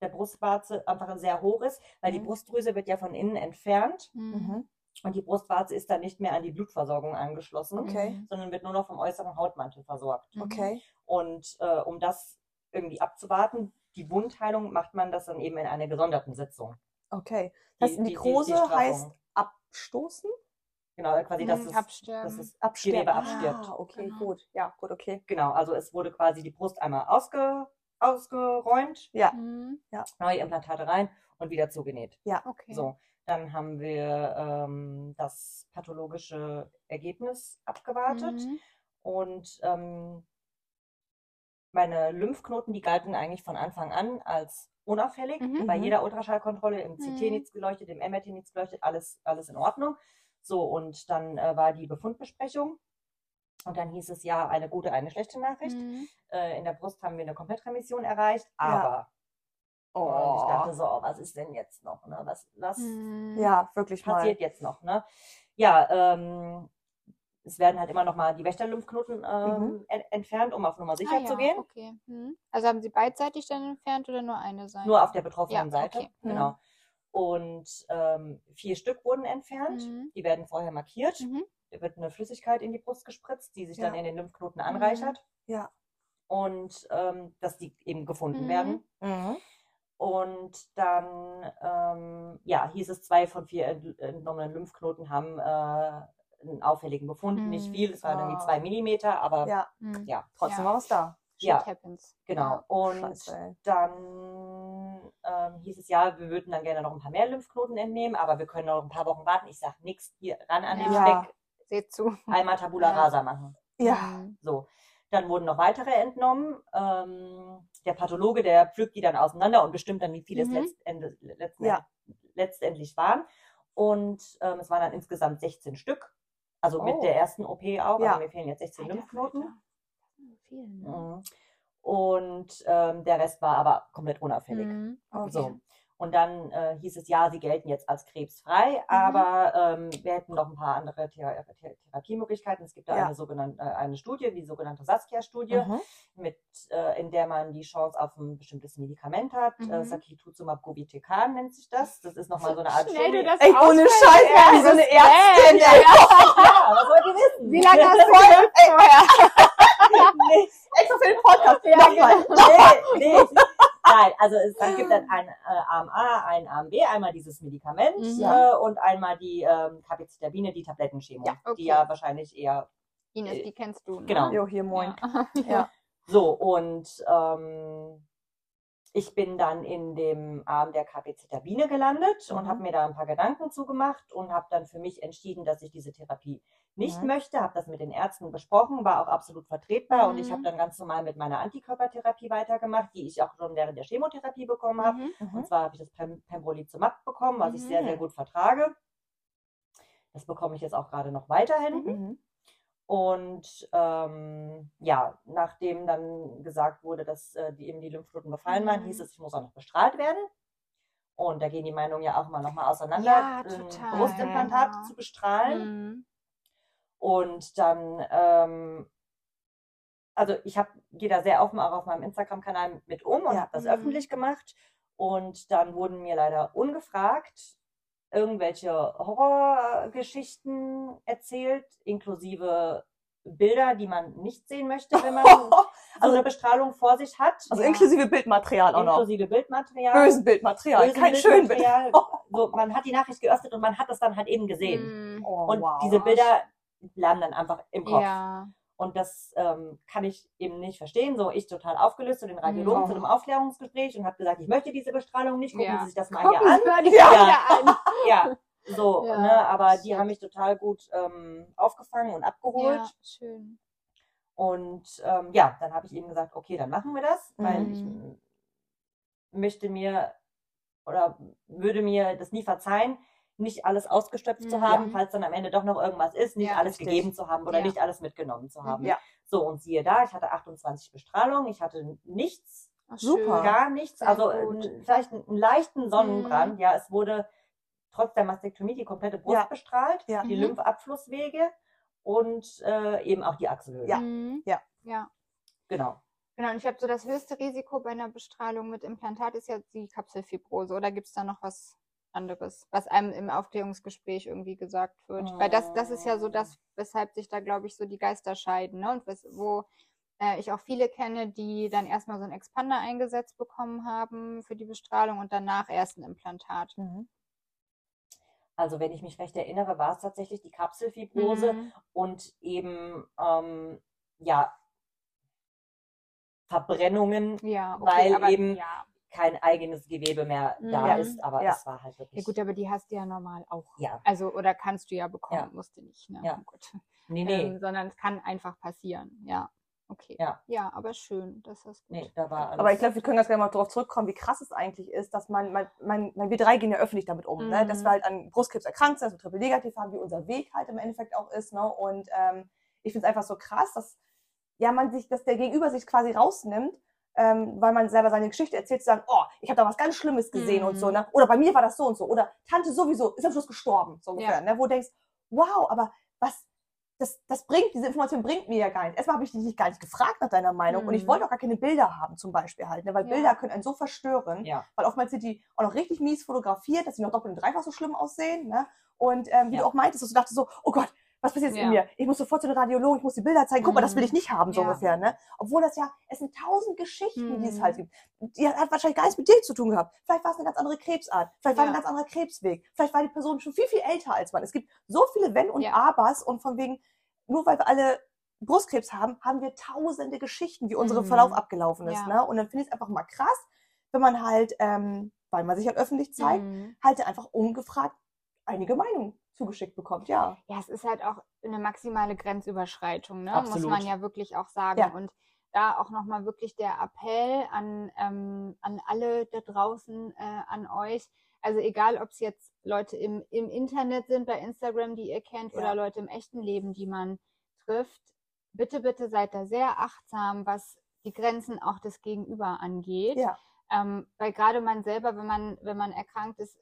der Brustwarze einfach sehr hoch ist, weil die Mhm. Brustdrüse wird ja von innen entfernt Mhm. Mhm. und die Brustwarze ist dann nicht mehr an die Blutversorgung angeschlossen, Okay. sondern wird nur noch vom äußeren Hautmantel versorgt. Mhm. Okay. Und äh, um das irgendwie abzuwarten, die Wundheilung, macht man das dann eben in einer gesonderten Sitzung. Okay. Die- Das die- die- die Nekrose Straffung. heißt abstoßen? Genau, quasi das Mhm, ist, absterben. das ist Absterben. Gewebe abstirbt. Ah, okay, Genau. gut. Ja, gut, okay. Genau, also es wurde quasi die Brust einmal ausge, ausgeräumt, Ja. Mhm. neue Implantate rein und wieder zugenäht. Okay. So, dann haben wir ähm, das pathologische Ergebnis abgewartet Mhm. und ähm, meine Lymphknoten, die galten eigentlich von Anfang an als unauffällig. Mhm. Bei Mhm. jeder Ultraschallkontrolle, im CT Mhm. nichts geleuchtet, im MRT nichts geleuchtet, alles, alles in Ordnung. So, und dann äh, war die Befundbesprechung. Und dann hieß es ja, eine gute, eine schlechte Nachricht. Mhm. Äh, in der Brust haben wir eine Komplettremission erreicht, aber Oh. und ich dachte so, oh, was ist denn jetzt noch? Ne? Was, was Mhm. Ja, wirklich mal. passiert jetzt noch? Ne? Ja, ähm, es werden halt immer noch mal die Wächterlymphknoten ähm, Mhm. en entfernt, um auf Nummer sicher ah, zu ja, gehen. Okay. Mhm. Also haben sie beidseitig dann entfernt oder nur eine Seite? Nur auf der betroffenen Ja, Seite. okay. Mhm. Genau. Und ähm, vier Stück wurden entfernt. Mhm. Die werden vorher markiert. Mhm. Wird eine Flüssigkeit in die Brust gespritzt, die sich dann Ja. in den Lymphknoten anreichert. Ja. Und ähm, dass die eben gefunden Mhm. werden. Mhm. Und dann ähm, ja, hieß es, zwei von vier ent- entnommenen Lymphknoten haben äh, einen auffälligen Befund. Mhm. Nicht viel, es waren irgendwie Ah. zwei Millimeter, aber ja, Ja, Mhm. ja trotzdem Ja. war was da. Shit Ja. happens. genau. Und Scheiße, dann ähm, hieß es ja, wir würden dann gerne noch ein paar mehr Lymphknoten entnehmen, aber wir können noch ein paar Wochen warten. Ich sage nichts, hier ran an den Ja. Speck, Seht zu. einmal Tabula rasa machen. Ja. Mhm. So. Dann wurden noch weitere entnommen. Ähm, der Pathologe, der pflückt die dann auseinander und bestimmt dann, wie viele Mhm. es letztendlich, letzten, Ja. letztendlich waren. Und ähm, es waren dann insgesamt 16 Stück. Also mit Oh. der ersten OP auch. Ja. Also mir fehlen jetzt 16 Alter, Lymphknoten. Alter. Ne? Mhm. Und ähm, der Rest war aber komplett unauffällig. Mhm. Okay. So. Und dann äh, hieß es, ja, sie gelten jetzt als Mhm. krebsfrei, aber ähm, wir hätten noch ein paar andere Thera Thera- Therapiemöglichkeiten. Es gibt da Ja. eine sogenannte äh, eine Studie, die sogenannte Saskia-Studie, Mhm. mit, äh, in der man die Chance auf ein bestimmtes Medikament hat. Mhm. Äh, Sakituzumab govitecan nennt sich das. Das ist nochmal so eine Art Schnell du Studie. das Ey, ohne Scheiß, ey, wie so eine Ärztin. Ja. Ja, was wollt ihr wissen? Wie lange hast du vorher? nee, Extra für den Podcast. Ja, Nochmal. nee, nee. Nein, also es, es gibt dann ein äh, Arm A, ein Arm B, einmal dieses Medikament Mhm. äh, und einmal die ähm, Capizitabine, die Tablettenchemo, Ja, okay. die ja wahrscheinlich eher Ines, die kennst du. Ne? Genau. Jo, hier, moin. Ja. Ja. so und ähm, ich bin dann in dem Arm der Capizitabine gelandet und Mhm. habe mir da ein paar Gedanken zugemacht und habe dann für mich entschieden, dass ich diese Therapie nicht Mhm. möchte, habe das mit den Ärzten besprochen, war auch absolut vertretbar und ich Mhm. habe dann ganz normal mit meiner Antikörpertherapie weitergemacht, die ich auch schon während der Chemotherapie bekommen habe. Mhm. Mhm. Und zwar habe ich das Pem Pembrolizumab bekommen, was ich sehr, sehr Mhm. gut vertrage. Das bekomme ich jetzt auch gerade noch weiterhin. Mhm. Und ähm, ja, nachdem dann gesagt wurde, dass äh, die, eben die Lymphknoten befallen waren, Mhm. hieß es, ich muss auch noch bestrahlt werden. Und da gehen die Meinungen ja auch mal auseinander, Ja, ein total. Brustimplantat Ja. zu bestrahlen. Mhm. Und dann, ähm, also ich habe gehe da sehr offen auch auf meinem Instagram-Kanal mit um und Ja. habe das Mhm. öffentlich gemacht. Und dann wurden mir leider ungefragt irgendwelche Horrorgeschichten erzählt, inklusive Bilder, die man nicht sehen möchte, wenn man so Also- eine Bestrahlung vor sich hat. Also Ja. inklusive Bildmaterial auch noch. inklusive Bildmaterial. Bösen Bildmaterial, bösen kein schön Bild. Bildmaterial. So, man hat die Nachricht geöffnet und man hat das dann halt eben gesehen. Mhm. Oh, Und wow. diese Bilder bleiben dann einfach im Kopf. Ja. Und das ähm, kann ich eben nicht verstehen. So, ich total aufgelöst zu den Radiologen Mhm. zu einem Aufklärungsgespräch und habe gesagt, ich möchte diese Bestrahlung nicht. Gucken Ja. Sie sich das mal Gucken hier an. Mal die Ja. An. Ja, so, Ja, ne, aber die shit. haben mich total gut ähm, aufgefangen und abgeholt. Ja, schön. Und ähm, ja, dann habe ich eben gesagt, okay, dann machen wir das, weil Mhm. ich m- möchte mir oder würde mir das nie verzeihen, nicht alles ausgestöpft zu Mhm. haben, falls dann am Ende doch noch irgendwas ist, nicht Ja, alles richtig. gegeben zu haben oder Ja. nicht alles mitgenommen zu haben. Mhm. Ja. So, und siehe da, ich hatte 28 Bestrahlungen, ich hatte nichts, Ach, Super. gar nichts, Sehr also gut. äh, vielleicht einen leichten Sonnenbrand. Mhm. Ja, es wurde trotz der Mastektomie die komplette Brust Ja. bestrahlt, Ja. die Mhm. Lymphabflusswege und äh, eben auch die Achselhöhle. Ja. Mhm. Ja. Ja. Genau. Genau, und ich habe so das höchste Risiko bei einer Bestrahlung mit Implantat ist ja die Kapselfibrose. Oder gibt es da noch was anderes, was einem im Aufklärungsgespräch irgendwie gesagt wird? Weil das, das ist ja so das, weshalb sich da, glaube ich, so die Geister scheiden. Ne? Und wes wo äh, ich auch viele kenne, die dann erstmal so einen Expander eingesetzt bekommen haben für die Bestrahlung und danach erst ein Implantat. Mhm. Also wenn ich mich recht erinnere, war es tatsächlich die Kapselfibrose Mhm. und eben ähm, ja Verbrennungen, Ja, okay, weil aber eben ja. Kein eigenes Gewebe mehr da Mhm. ist. Aber Ja. es war halt Ja wirklich. gut, aber die hast du ja normal auch. Ja. Also, oder kannst du ja bekommen, Ja. musst du nicht. Ne? Ja. Oh Gott. Nee, nee, Ähm, sondern es kann einfach passieren. Ja, okay. Ja. ja aber schön, dass das gut. nee, da war alles. Aber ich glaube, wir können ganz gerne mal darauf zurückkommen, wie krass es eigentlich ist, dass man, man, man, man wir drei gehen ja öffentlich damit um, ne? dass Mhm. wir halt an Brustkrebs erkrankt sind, dass wir triple negativ haben, wie unser Weg halt im Endeffekt auch ist. Ne? Und ähm, ich finde es einfach so krass, dass ja man sich, dass der Gegenüber sich quasi rausnimmt, ähm, weil man selber seine Geschichte erzählt, zu sagen, oh, ich habe da was ganz Schlimmes gesehen und so, Mhm. ne? Oder bei mir war das so und so. Oder Tante sowieso ist am Schluss gestorben, so ungefähr, Ja. ne? Wo du denkst, wow, aber was, das, das bringt, diese Information bringt mir ja gar nichts. Erstmal habe ich dich gar nicht gefragt nach deiner Meinung und ich Mhm. wollte auch gar keine Bilder haben, zum Beispiel halt, ne? weil Ja. Bilder können einen so verstören, Ja. weil oftmals sind die auch noch richtig mies fotografiert, dass sie noch doppelt und dreifach so schlimm aussehen. Ne? Und ähm, wie du auch meintest, dass du dachtest so, oh Gott, was passiert jetzt in Ja. mir? Ich muss sofort zu den Radiologen, ich muss die Bilder zeigen. Guck mal, das will ich nicht haben, so Ja. ungefähr. Ne? Obwohl das ja, es sind tausend Geschichten, die es Mhm. halt gibt. Die hat wahrscheinlich gar nichts mit dir zu tun gehabt. Vielleicht war es eine ganz andere Krebsart. Vielleicht war Ja. ein ganz anderer Krebsweg. Vielleicht war die Person schon viel, viel älter als man. Es gibt so viele Wenn und. Abers und von wegen, nur weil wir alle Brustkrebs haben, haben wir tausende Geschichten, wie unser Mhm. Verlauf abgelaufen ist. Ne? Und dann finde ich es einfach mal krass, wenn man halt, ähm, weil man sich halt öffentlich zeigt, Mhm. halt einfach ungefragt einige Meinungen zugeschickt bekommt. Ja. Ja, es ist halt auch eine maximale Grenzüberschreitung, ne? muss man ja wirklich auch sagen. Ja. Und da auch nochmal wirklich der Appell an, ähm, an alle da draußen, äh, an euch. Also egal, ob es jetzt Leute im, im Internet sind, bei Instagram, die ihr kennt, Ja. oder Leute im echten Leben, die man trifft, bitte, bitte seid da sehr achtsam, was die Grenzen auch des Gegenüber angeht. Ja. Ähm, weil gerade man selber, wenn man, wenn man erkrankt ist,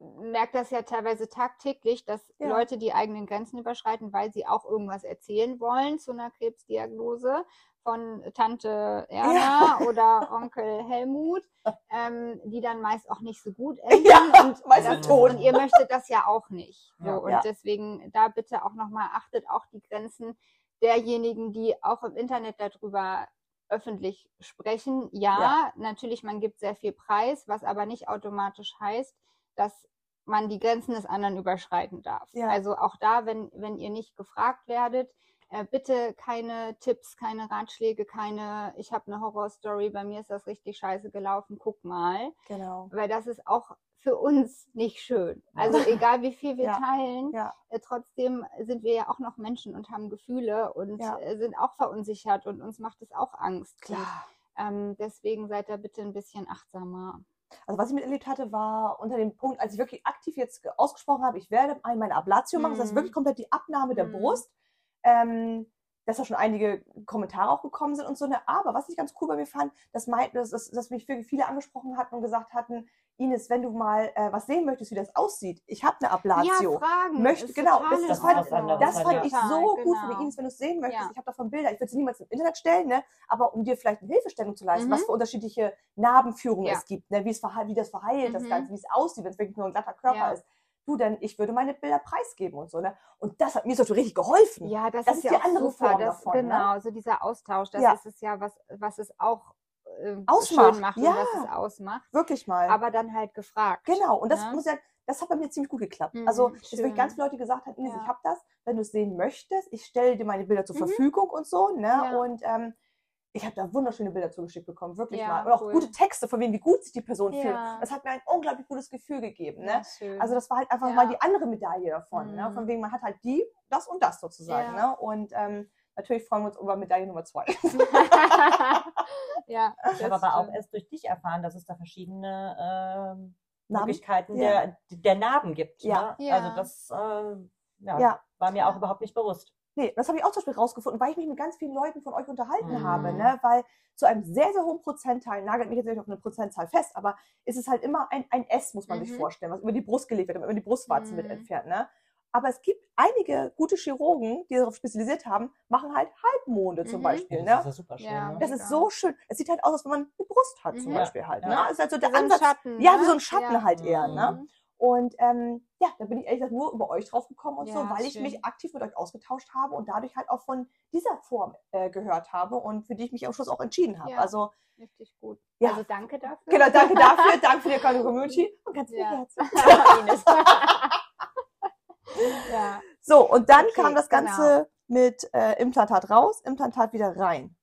merkt das ja teilweise tagtäglich, dass Ja. Leute die eigenen Grenzen überschreiten, weil sie auch irgendwas erzählen wollen zu einer Krebsdiagnose von Tante Erna oder Onkel Helmut, ähm, die dann meist auch nicht so gut enden. Ja, und, das- und ihr möchtet das ja auch nicht. So, Ja. und Ja. deswegen da bitte auch nochmal achtet auch die Grenzen derjenigen, die auch im Internet darüber öffentlich sprechen. Ja, Ja. natürlich, man gibt sehr viel Preis, was aber nicht automatisch heißt, dass man die Grenzen des anderen überschreiten darf. Ja. Also auch da, wenn, wenn ihr nicht gefragt werdet, äh, bitte keine Tipps, keine Ratschläge, keine, ich habe eine Horrorstory, bei mir ist das richtig scheiße gelaufen, guck mal. Genau. Weil das ist auch für uns nicht schön. Also egal wie viel wir Ja. teilen, Ja. äh, trotzdem sind wir ja auch noch Menschen und haben Gefühle und Ja. äh, sind auch verunsichert und uns macht es auch Angst. Klar. Und, ähm, deswegen seid da bitte ein bisschen achtsamer. Also was ich miterlebt hatte, war unter dem Punkt, als ich wirklich aktiv jetzt ge- ausgesprochen habe, ich werde ein- meine Ablatio machen, das heißt Mhm. wirklich komplett die Abnahme der Mhm. Brust, ähm, dass da schon einige Kommentare auch gekommen sind und so eine. Aber was ich ganz cool bei mir fand, dass, mein, dass, dass, dass mich viele angesprochen hatten und gesagt hatten, Ines, wenn du mal äh, was sehen möchtest, wie das aussieht, ich habe eine Ablatio. Ja, Fragen. Möchte- genau, das- das fand-. Das fand ich Total, so gut genau. von dir, Ines, wenn du es sehen möchtest. Ja. Ich habe davon Bilder. Ich würde sie niemals im Internet stellen, ne? aber um dir vielleicht eine Hilfestellung zu leisten, Mhm. was für unterschiedliche Narbenführungen Ja. es gibt, ne? wie, es verheilt, wie das verheilt, das Mhm. Ganze, wie es aussieht, wenn es wirklich nur ein glatter Körper Ja. ist. Du, denn ich würde meine Bilder preisgeben und so. Ne? Und das hat mir so richtig geholfen. Ja, das, Das ist ist ja die auch andere super. Form das, davon, ne? genau, so dieser Austausch, das Ja. ist es ja, was, was es auch äh, Ausmacht, schön macht ja. was es ausmacht. Wirklich mal. Aber dann halt gefragt. Genau, und das ne? muss ja, das hat bei mir ziemlich gut geklappt. Mhm, also, dass wirklich schön. ganz viele Leute gesagt haben, Ines, Ja. ich habe das, wenn du es sehen möchtest, ich stelle dir meine Bilder zur Mhm. Verfügung und so, ne? Ja. Und ähm, ich habe da wunderschöne Bilder zugeschickt bekommen, wirklich Ja, mal. Und auch cool. gute Texte, von wem wie gut sich die Person fühlt. Ja. Das hat mir ein unglaublich gutes Gefühl gegeben. Ne? Ja. Also das war halt einfach mal die andere Medaille davon. Ne? Mhm. Von wegen, man hat halt die, das und das sozusagen. Ne? Und ähm, natürlich freuen wir uns über Medaille Nummer zwei. ja, Ich habe aber auch erst durch dich erfahren, dass es da verschiedene ähm, Möglichkeiten Ja. der, der Narben gibt. Ja. Ne? Ja. Also das äh, ja, Ja. war mir auch überhaupt nicht bewusst. Nee, das habe ich auch zum Beispiel rausgefunden, weil ich mich mit ganz vielen Leuten von euch unterhalten Mhm. habe, ne? Weil zu einem sehr, sehr hohen Prozentteil, nagelt mich jetzt nicht auf eine Prozentzahl fest, aber ist es halt immer ein, ein S, muss man sich Mhm. vorstellen, was über die Brust gelegt wird, damit man die Brustwarzen mit Mhm. entfernt, ne? Aber es gibt einige gute Chirurgen, die darauf spezialisiert haben, machen halt Halbmonde zum Mhm. Beispiel, Das ne? ist ja super schön. Ja. ne? Das ist so schön. Es sieht halt aus, als wenn man eine Brust hat, zum Mhm. Beispiel halt. Ja. Ne? Das ist halt so der so Ansatz. Schatten, ja, ne? wie so ein Schatten Ja. halt eher. Ne? Mhm. Und ähm, ja, da bin ich ehrlich gesagt nur über euch drauf gekommen und so, Ja, weil ich schön. mich aktiv mit euch ausgetauscht habe und dadurch halt auch von dieser Form äh, gehört habe und für die ich mich am Schluss auch entschieden habe. Ja. Also, Richtig gut. Ja. Also danke dafür. genau, danke dafür, danke für die Community und ganz viel Ja. Herz. Ja. So, und dann Okay, kam das genau. Ganze mit äh, Implantat raus, Implantat wieder rein.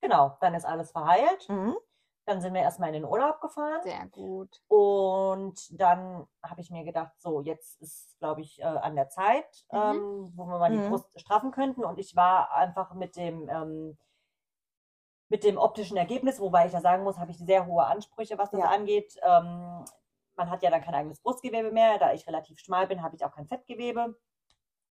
Genau, dann ist alles verheilt. Mhm. Dann sind wir erstmal in den Urlaub gefahren. Sehr gut. Und dann habe ich mir gedacht, so, jetzt ist, glaube ich, äh, an der Zeit, Mhm. ähm, wo wir mal die Mhm. Brust straffen könnten. Und ich war einfach mit dem, ähm, mit dem optischen Ergebnis, wobei ich da sagen muss, habe ich sehr hohe Ansprüche, was das Ja. angeht. Ähm, man hat ja dann kein eigenes Brustgewebe mehr. Da ich relativ schmal bin, habe ich auch kein Fettgewebe.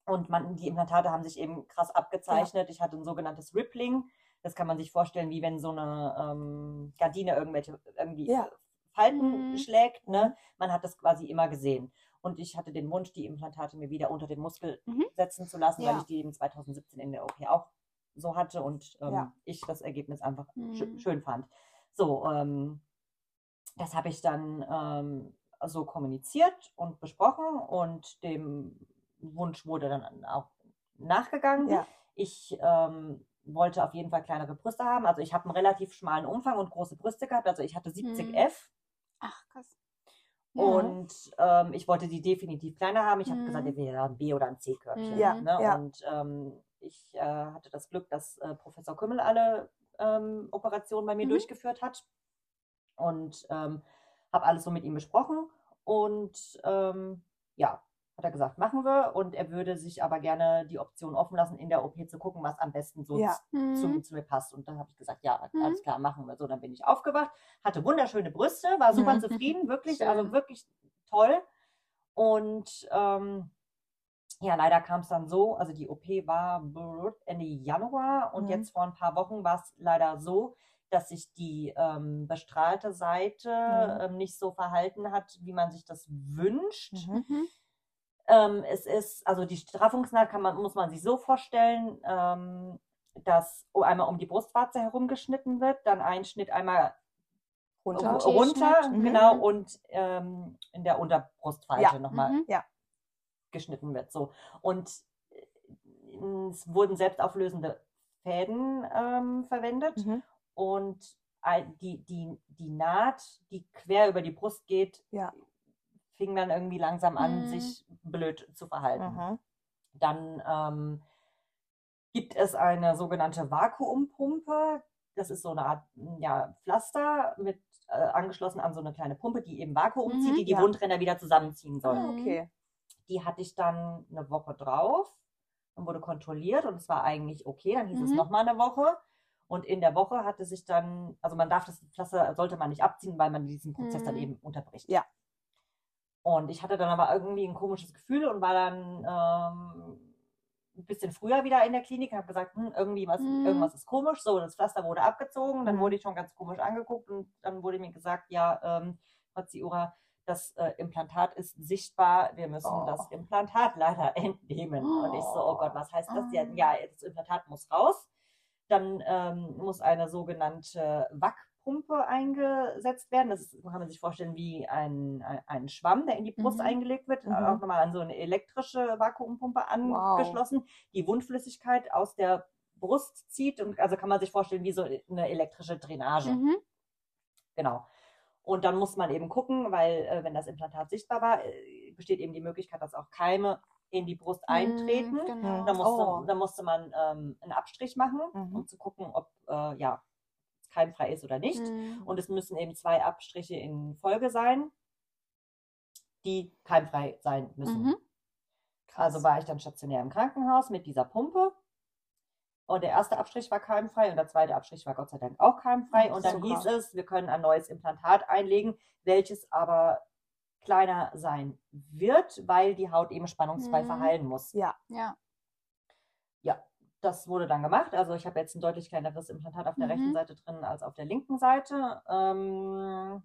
Und man, die Implantate haben sich eben krass abgezeichnet. Ich hatte ein sogenanntes Rippling. Das kann man sich vorstellen, wie wenn so eine ähm, Gardine irgendwelche irgendwie Ja. Falten Mhm. schlägt. Ne? Man hat das quasi immer gesehen. Und ich hatte den Wunsch, die Implantate mir wieder unter den Muskel Mhm. setzen zu lassen, Ja. weil ich die eben 2017 in der OP auch so hatte und ähm, Ja. ich das Ergebnis einfach Mhm. schön fand. So, ähm, das habe ich dann ähm, so kommuniziert und besprochen und dem Wunsch wurde dann auch nachgegangen. Ja. Ich ähm, wollte auf jeden Fall kleinere Brüste haben. Also ich habe einen relativ schmalen Umfang und große Brüste gehabt. Also ich hatte 70 Mhm. F Ach, krass. Ja. und ähm, ich wollte die definitiv kleiner haben. Ich habe Mhm. gesagt, entweder ein B oder ein C-Körbchen. Ja, ne? ja. Und ähm, ich äh, hatte das Glück, dass äh, Professor Kümmel alle ähm, Operationen bei mir Mhm. durchgeführt hat und ähm, habe alles so mit ihm besprochen. Und ähm, ja, hat er gesagt, machen wir. Und er würde sich aber gerne die Option offen lassen, in der OP zu gucken, was am besten so Ja. zu, Mhm. zu mir passt. Und dann habe ich gesagt, ja, Mhm. alles klar, machen wir so. Dann bin ich aufgewacht, hatte wunderschöne Brüste, war super Mhm. zufrieden, wirklich, Schön. also wirklich toll. Und ähm, ja, leider kam es dann so, also die OP war Ende Januar und Mhm. jetzt vor ein paar Wochen war es leider so, dass sich die ähm, bestrahlte Seite Mhm. ähm, nicht so verhalten hat, wie man sich das wünscht. Mhm. Mhm. Ähm, es ist, also die Straffungsnaht kann man, muss man sich so vorstellen, ähm, dass einmal um die Brustwarze herum geschnitten wird, dann ein Schnitt einmal Runter. Runter, mhm. genau, und ähm, in der Unterbrustfalte Ja. nochmal Mhm. geschnitten wird. So. Und äh, es wurden selbstauflösende Fäden ähm, verwendet Mhm. Und die, die, die Naht, die quer über die Brust geht, Ja. fing dann irgendwie langsam an, Mhm. sich blöd zu verhalten. Mhm. Dann ähm, gibt es eine sogenannte Vakuumpumpe. Das ist so eine Art ja, Pflaster mit äh, angeschlossen an so eine kleine Pumpe, die eben Vakuum Mhm, zieht, die die ja. Wundränder wieder zusammenziehen soll. Ah, okay. Die hatte ich dann eine Woche drauf und wurde kontrolliert und es war eigentlich okay. Dann hieß es Mhm. nochmal eine Woche. Und in der Woche hatte sich dann, also man darf das Pflaster, sollte man nicht abziehen, weil man diesen Prozess dann Mhm. eben unterbricht. Ja. Und ich hatte dann aber irgendwie ein komisches Gefühl und war dann ähm, ein bisschen früher wieder in der Klinik und habe gesagt, hm, irgendwie was, Mhm. irgendwas ist komisch. So, das Pflaster wurde abgezogen, dann Mhm. wurde ich schon ganz komisch angeguckt und dann wurde mir gesagt, ja, ähm, Frau Ziura, das äh, Implantat ist sichtbar, wir müssen Oh. das Implantat leider entnehmen. Und ich so, oh Gott, was heißt das jetzt? Ah. Ja, das Implantat muss raus. Dann ähm, muss eine sogenannte Wackpumpe eingesetzt werden. Das ist, kann man sich vorstellen wie ein, ein, ein Schwamm, der in die Brust Mhm. eingelegt wird. Mhm. Auch nochmal an so eine elektrische Vakuumpumpe angeschlossen, die Wundflüssigkeit aus der Brust zieht. Und also kann man sich vorstellen wie so eine elektrische Drainage. Mhm. Genau. Und dann muss man eben gucken, weil äh, wenn das Implantat sichtbar war, äh, besteht eben die Möglichkeit, dass auch Keime in die Brust eintreten. Mhm, Genau. Da musste, Oh. da musste man ähm, einen Abstrich machen, Mhm. um zu gucken, ob äh, ja, keimfrei ist oder nicht. Mhm. Und es müssen eben zwei Abstriche in Folge sein, die keimfrei sein müssen. Mhm. Also war ich dann stationär im Krankenhaus mit dieser Pumpe. Und der erste Abstrich war keimfrei und der zweite Abstrich war Gott sei Dank auch keimfrei. Und dann super. hieß es, wir können ein neues Implantat einlegen, welches aber kleiner sein wird, weil die Haut eben spannungsfrei Mhm. verheilen muss. Ja. Ja. Ja, das wurde dann gemacht. Also ich habe jetzt ein deutlich kleineres Implantat auf der Mhm. rechten Seite drin als auf der linken Seite. Ähm,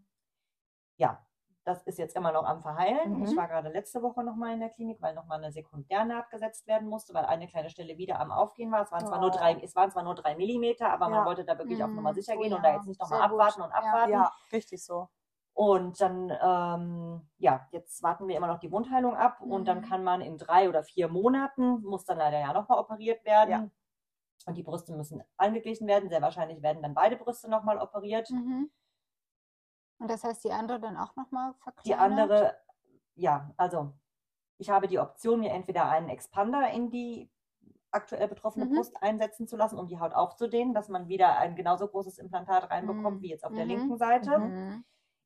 ja, das ist jetzt immer noch am Verheilen. Mhm. Ich war gerade letzte Woche nochmal in der Klinik, weil nochmal eine Sekundärnaht gesetzt werden musste, weil eine kleine Stelle wieder am Aufgehen war. Es waren zwar nur Oh. drei, es waren zwar nur drei Millimeter, aber man Ja. wollte da wirklich auf Nummer Mhm. sicher Oh gehen und ja, da jetzt nicht nochmal gut. abwarten und Ja. abwarten. Ja, richtig so. Und dann, ähm, ja, jetzt warten wir immer noch die Wundheilung ab und dann Mhm. kann man in drei oder vier Monaten, muss dann leider ja nochmal operiert werden. Ja. Und die Brüste müssen angeglichen werden. Sehr wahrscheinlich werden dann beide Brüste nochmal operiert. Mhm. Und das heißt, die andere dann auch nochmal verkleinert? Die andere, ja, also ich habe die Option, mir entweder einen Expander in die aktuell betroffene Mhm. Brust einsetzen zu lassen, um die Haut aufzudehnen, dass man wieder ein genauso großes Implantat reinbekommt Mhm. wie jetzt auf der Mhm. linken Seite.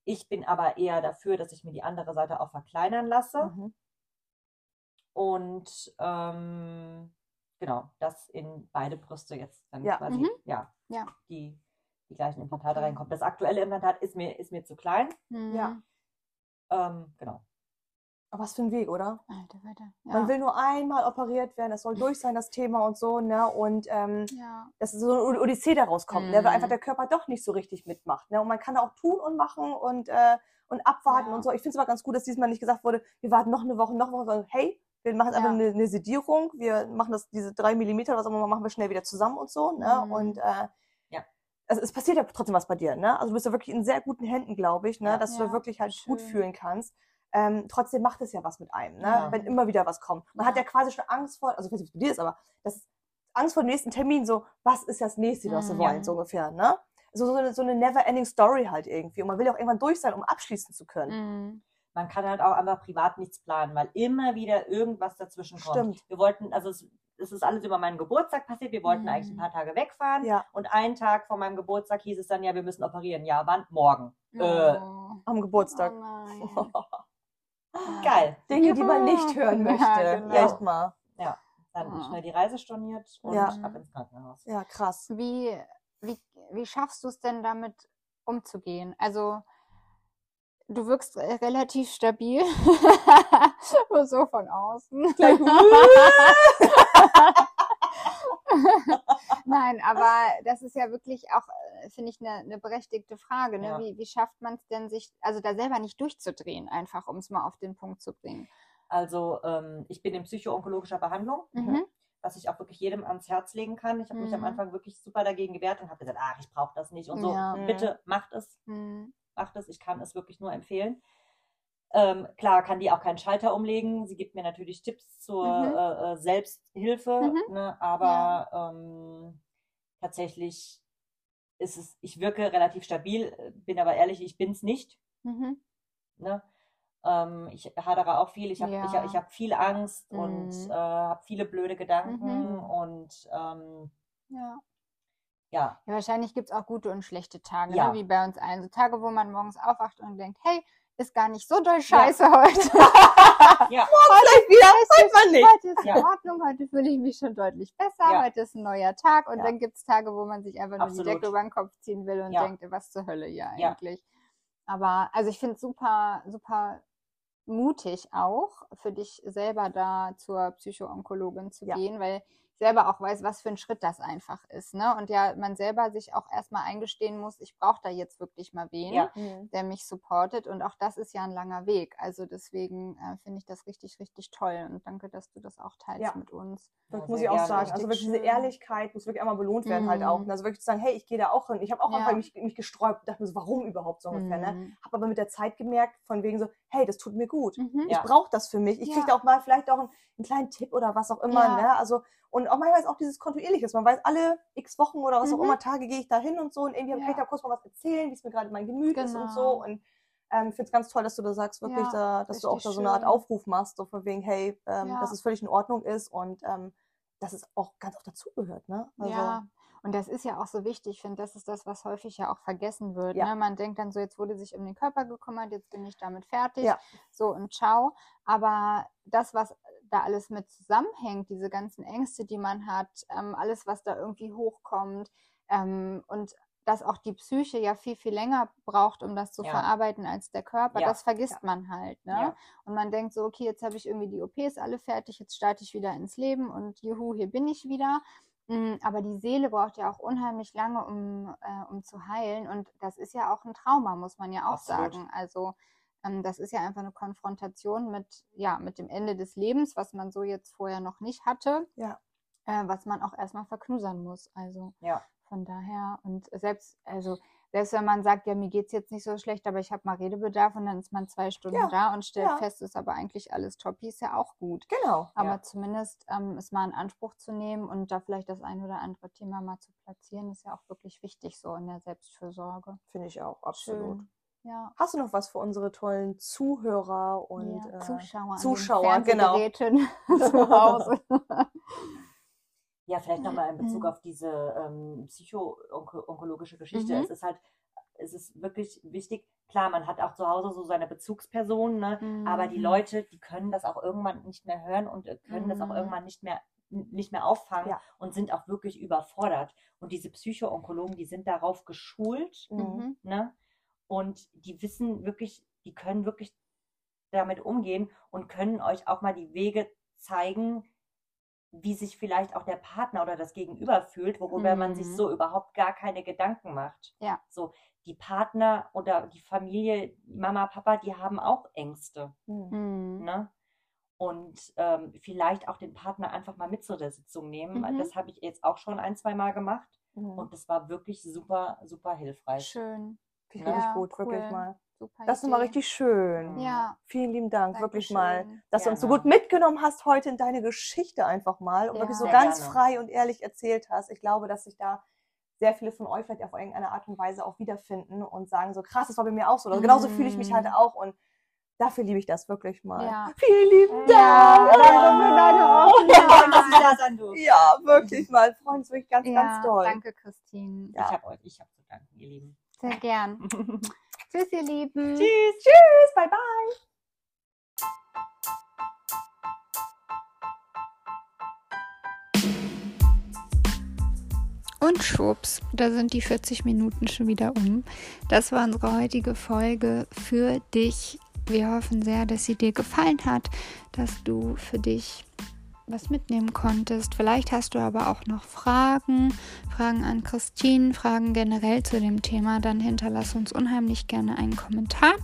Ich bin aber eher dafür, dass ich mir die andere Seite auch verkleinern lasse. Mhm. Und ähm, genau, dass in beide Brüste jetzt dann Ja. quasi Mhm. ja, Ja. Die, die gleichen Implantate reinkommen. Das aktuelle Implantat ist mir, ist mir zu klein. Mhm. Ja. Ähm, genau. Aber was für ein Weg, oder? Alter, weiter. Ja. Man will nur einmal operiert werden, es soll durch sein, das Thema und so, ne? Und ähm, ja. dass so eine Odyssee daraus kommt, ne? weil Mhm. einfach der Körper doch nicht so richtig mitmacht. Ne? Und man kann auch tun und machen und, äh, und abwarten Ja. und so. Ich finde es aber ganz gut, dass diesmal nicht gesagt wurde, wir warten noch eine Woche, noch eine Woche, sondern hey, wir machen einfach eine, eine Sedierung, wir machen das, diese drei Millimeter, was auch immer, machen wir schnell wieder zusammen und so. Ne? Mhm. Und äh, Ja. also es passiert ja trotzdem was bei dir, ne? Also du bist ja wirklich in sehr guten Händen, glaube ich, ne? Ja. dass du wirklich halt gut schön. fühlen kannst. Ähm, trotzdem macht es ja was mit einem, ne? Ja. wenn immer wieder was kommt. Man hat Ja. ja quasi schon Angst vor, also ich weiß nicht, wie es bei dir ist, aber das Angst vor dem nächsten Termin, so, was ist das nächste, was wir Mhm. wollen, so ungefähr, ne? So, so, eine, so eine never-ending Story halt irgendwie. Und man will ja auch irgendwann durch sein, um abschließen zu können. Mhm. Man kann halt auch einfach privat nichts planen, weil immer wieder irgendwas dazwischen kommt. Stimmt. Wir wollten, also es, es ist alles über meinen Geburtstag passiert. Wir wollten Mhm. eigentlich ein paar Tage wegfahren. Ja, Und einen Tag vor meinem Geburtstag hieß es dann, ja, wir müssen operieren. Ja, wann? Morgen. Äh, Oh. am Geburtstag. Oh nein. Geil. Dinge, die man nicht Ja, hören möchte. genau. Echt mal. Dann Ah. schnell die Reise storniert und Ja. ab ins Krankenhaus. Ja, krass. Wie, wie, wie schaffst du es denn damit umzugehen? Also, du wirkst relativ stabil, nur so von außen. Nein, aber das ist ja wirklich auch, äh, finde ich, eine, eine berechtigte Frage. Ne? Ja. Wie, wie schafft man es denn, sich, also da selber nicht durchzudrehen, einfach, um es mal auf den Punkt zu bringen? Also ähm, ich bin in psychoonkologischer Behandlung, Mhm. was ich auch wirklich jedem ans Herz legen kann. Ich habe mich am Mhm. Anfang wirklich super dagegen gewehrt und habe gesagt, ach, ich brauche das nicht und so. Ja. Bitte macht es, Hm. macht es. Ich kann es wirklich nur empfehlen. Ähm, klar kann die auch keinen Schalter umlegen. Sie gibt mir natürlich Tipps zur Mhm. äh, äh, Selbsthilfe, Mhm. ne? aber ähm, tatsächlich ist es, ich wirke relativ stabil, bin aber ehrlich, ich bin es nicht. Mhm. Ne? Ähm, ich hadere auch viel, ich habe ich, Ja. ich hab viel Angst Mhm. und äh, habe viele blöde Gedanken Mhm. und ähm, Ja. ja, Ja, wahrscheinlich gibt es auch gute und schlechte Tage, Ja. ne? wie bei uns allen. So Tage, wo man morgens aufwacht und denkt, hey, ist gar nicht so doll scheiße heute. ja, Vielleicht wieder, weiß man nicht. Heute ist Ja. in Ordnung, heute fühle ich mich schon deutlich besser, Ja. heute ist ein neuer Tag und Ja. dann gibt es Tage, wo man sich einfach nur die. Decke über den Kopf ziehen will und Ja. denkt, was zur Hölle hier Ja. eigentlich. Aber also ich finde es super, super mutig auch, für dich selber da zur Psychoonkologin zu Ja. gehen, weil selber auch weiß, was für ein Schritt das einfach ist. Ne? Und ja, man selber sich auch erstmal eingestehen muss, ich brauche da jetzt wirklich mal wen Ja. Mhm. der mich supportet. Und auch das ist ja ein langer Weg. Also deswegen äh, finde ich das richtig, richtig toll. Und danke, dass du das auch teilst Ja. mit uns. Das Ja, muss ich auch gerne. sagen. Also wirklich diese. Ehrlichkeit muss wirklich einmal belohnt werden halt auch. Mhm. Und Also wirklich zu sagen, hey, ich gehe da auch hin. Ich habe auch Ja. einfach mich, mich gesträubt und dachte mir so, warum überhaupt so ungefähr, ne? Mhm. Habe aber mit der Zeit gemerkt, von wegen so, hey, das tut mir gut. Mhm. Ich Ja. brauche das für mich. Ich Ja. kriege da auch mal vielleicht auch einen, einen kleinen Tipp oder was auch immer. Ja. Ne? Also, und auch manchmal ist auch dieses Kontinuierliches. Man weiß, alle x Wochen oder was auch Mhm. immer Tage gehe ich da hin und so und irgendwie Ja. kann ich da kurz mal was erzählen, wie es mir gerade mein Gemüt ist und Genau. so. Und ähm, ich finde es ganz toll, dass du da sagst, wirklich, Ja, da, dass du auch da so eine Art. Aufruf machst, so von wegen, hey, ähm, Ja. dass es völlig in Ordnung ist und ähm, dass es auch ganz oft dazugehört. Ne? Also, Ja, und das ist ja auch so wichtig. Ich finde, das ist das, was häufig ja auch vergessen wird. Ja. Ne? Man denkt dann so, jetzt wurde sich um den Körper gekümmert, jetzt bin ich damit fertig. Ja. So und ciao. Aber das, was da alles mit zusammenhängt, diese ganzen Ängste, die man hat, ähm, alles, was da irgendwie hochkommt ähm, und dass auch die Psyche ja viel, viel länger braucht, um das zu Ja. verarbeiten als der Körper. Ja. Das vergisst Ja. man halt. Ne? Und man denkt so, okay, jetzt habe ich irgendwie die OPs alle fertig, jetzt starte ich wieder ins Leben und juhu, hier bin ich wieder. Mm, Aber die Seele braucht ja auch unheimlich lange, um, äh, um zu heilen. Und das ist ja auch ein Trauma, muss man ja auch Absolut. sagen. Also ähm, das ist ja einfach eine Konfrontation mit, ja, mit dem Ende des Lebens, was man so jetzt vorher noch nicht hatte, Ja. äh, was man auch erstmal verknusern muss. Also Ja. von daher, und selbst, also selbst wenn man sagt, ja, mir geht's jetzt nicht so schlecht, aber ich habe mal Redebedarf und dann ist man zwei Stunden Ja, da und stellt ja. fest, ist aber eigentlich alles toppi, ist ja auch gut. Genau. Aber Ja. zumindest ähm, es mal in Anspruch zu nehmen und da vielleicht das ein oder andere Thema mal zu platzieren, ist ja auch wirklich wichtig so in der Selbstfürsorge. Finde ich auch, absolut. Schön. Ja. Hast du noch was für unsere tollen Zuhörer und ja, äh, Zuschauer, Zuschauer, genau. Zu Hause. Ja, vielleicht nochmal in Bezug Mhm. auf diese ähm, psycho-onkologische Geschichte. Mhm. Es ist halt, es ist wirklich wichtig. Klar, man hat auch zu Hause so seine Bezugspersonen, ne? aber die Mhm. Leute, die können das auch irgendwann nicht mehr hören und äh, können das auch Mhm. irgendwann nicht mehr nicht mehr auffangen Ja. und sind auch wirklich überfordert. Und diese Psycho-Onkologen, die sind darauf geschult, Mhm. Mhm. ne? Und die wissen wirklich, die können wirklich damit umgehen und können euch auch mal die Wege zeigen, wie sich vielleicht auch der Partner oder das Gegenüber fühlt, worüber man sich Mhm. so überhaupt gar keine Gedanken macht. Ja. So, die Partner oder die Familie, Mama, Papa, die haben auch Ängste, Mhm. Mhm. ne? Und ähm, vielleicht auch den Partner einfach mal mit zu der Sitzung nehmen. Mhm. Das habe ich jetzt auch schon ein, zwei Mal gemacht Mhm. und das war wirklich super, super hilfreich. Schön. Finde ich Ja, gut, wirklich cool. mal. Super Das ist nochmal Idee. richtig schön. Ja. Vielen lieben Dank, wirklich mal, Dankeschön. dass du uns so Gerne. gut mitgenommen hast heute in deine Geschichte einfach mal und Ja. wirklich so Sehr ganz gerne. frei und ehrlich erzählt hast. Ich glaube, dass sich da sehr viele von euch vielleicht auf irgendeine Art und Weise auch wiederfinden und sagen so, krass, das war bei mir auch so. Oder genauso fühle ich mich halt Mhm. auch und dafür liebe ich das wirklich mal. Ja. Vielen lieben Ja, Dank. danke für deine Schön, dass ich da sein durfte. Ja, wirklich mal. Freuen uns wirklich ganz, Ja, ganz doll. danke, Christine. Ja. Ich habe euch, ich habe zu danken, ihr Lieben. Sehr gern. Tschüss, ihr Lieben. Tschüss. Tschüss, bye bye. Und schwupps, da sind die 40 Minuten schon wieder um. Das war unsere heutige Folge für dich. Wir hoffen sehr, dass sie dir gefallen hat, dass du für dich was mitnehmen konntest. Vielleicht hast du aber auch noch Fragen, Fragen an Christine, Fragen generell zu dem Thema, dann hinterlass uns unheimlich gerne einen Kommentar.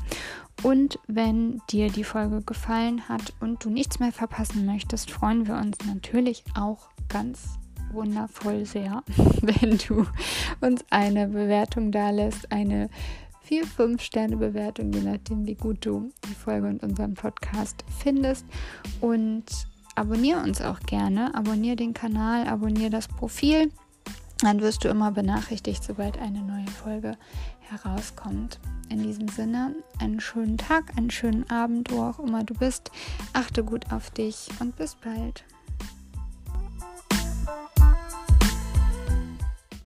Und wenn dir die Folge gefallen hat und du nichts mehr verpassen möchtest, freuen wir uns natürlich auch ganz wundervoll sehr, wenn du uns eine Bewertung da lässt, eine 4-5-Sterne-Bewertung, je nachdem, wie gut du die Folge und unseren Podcast findest. Und abonniere uns auch gerne, abonniere den Kanal, abonniere das Profil. Dann wirst du immer benachrichtigt, sobald eine neue Folge herauskommt. In diesem Sinne, einen schönen Tag, einen schönen Abend, wo auch immer du bist. Achte gut auf dich und bis bald.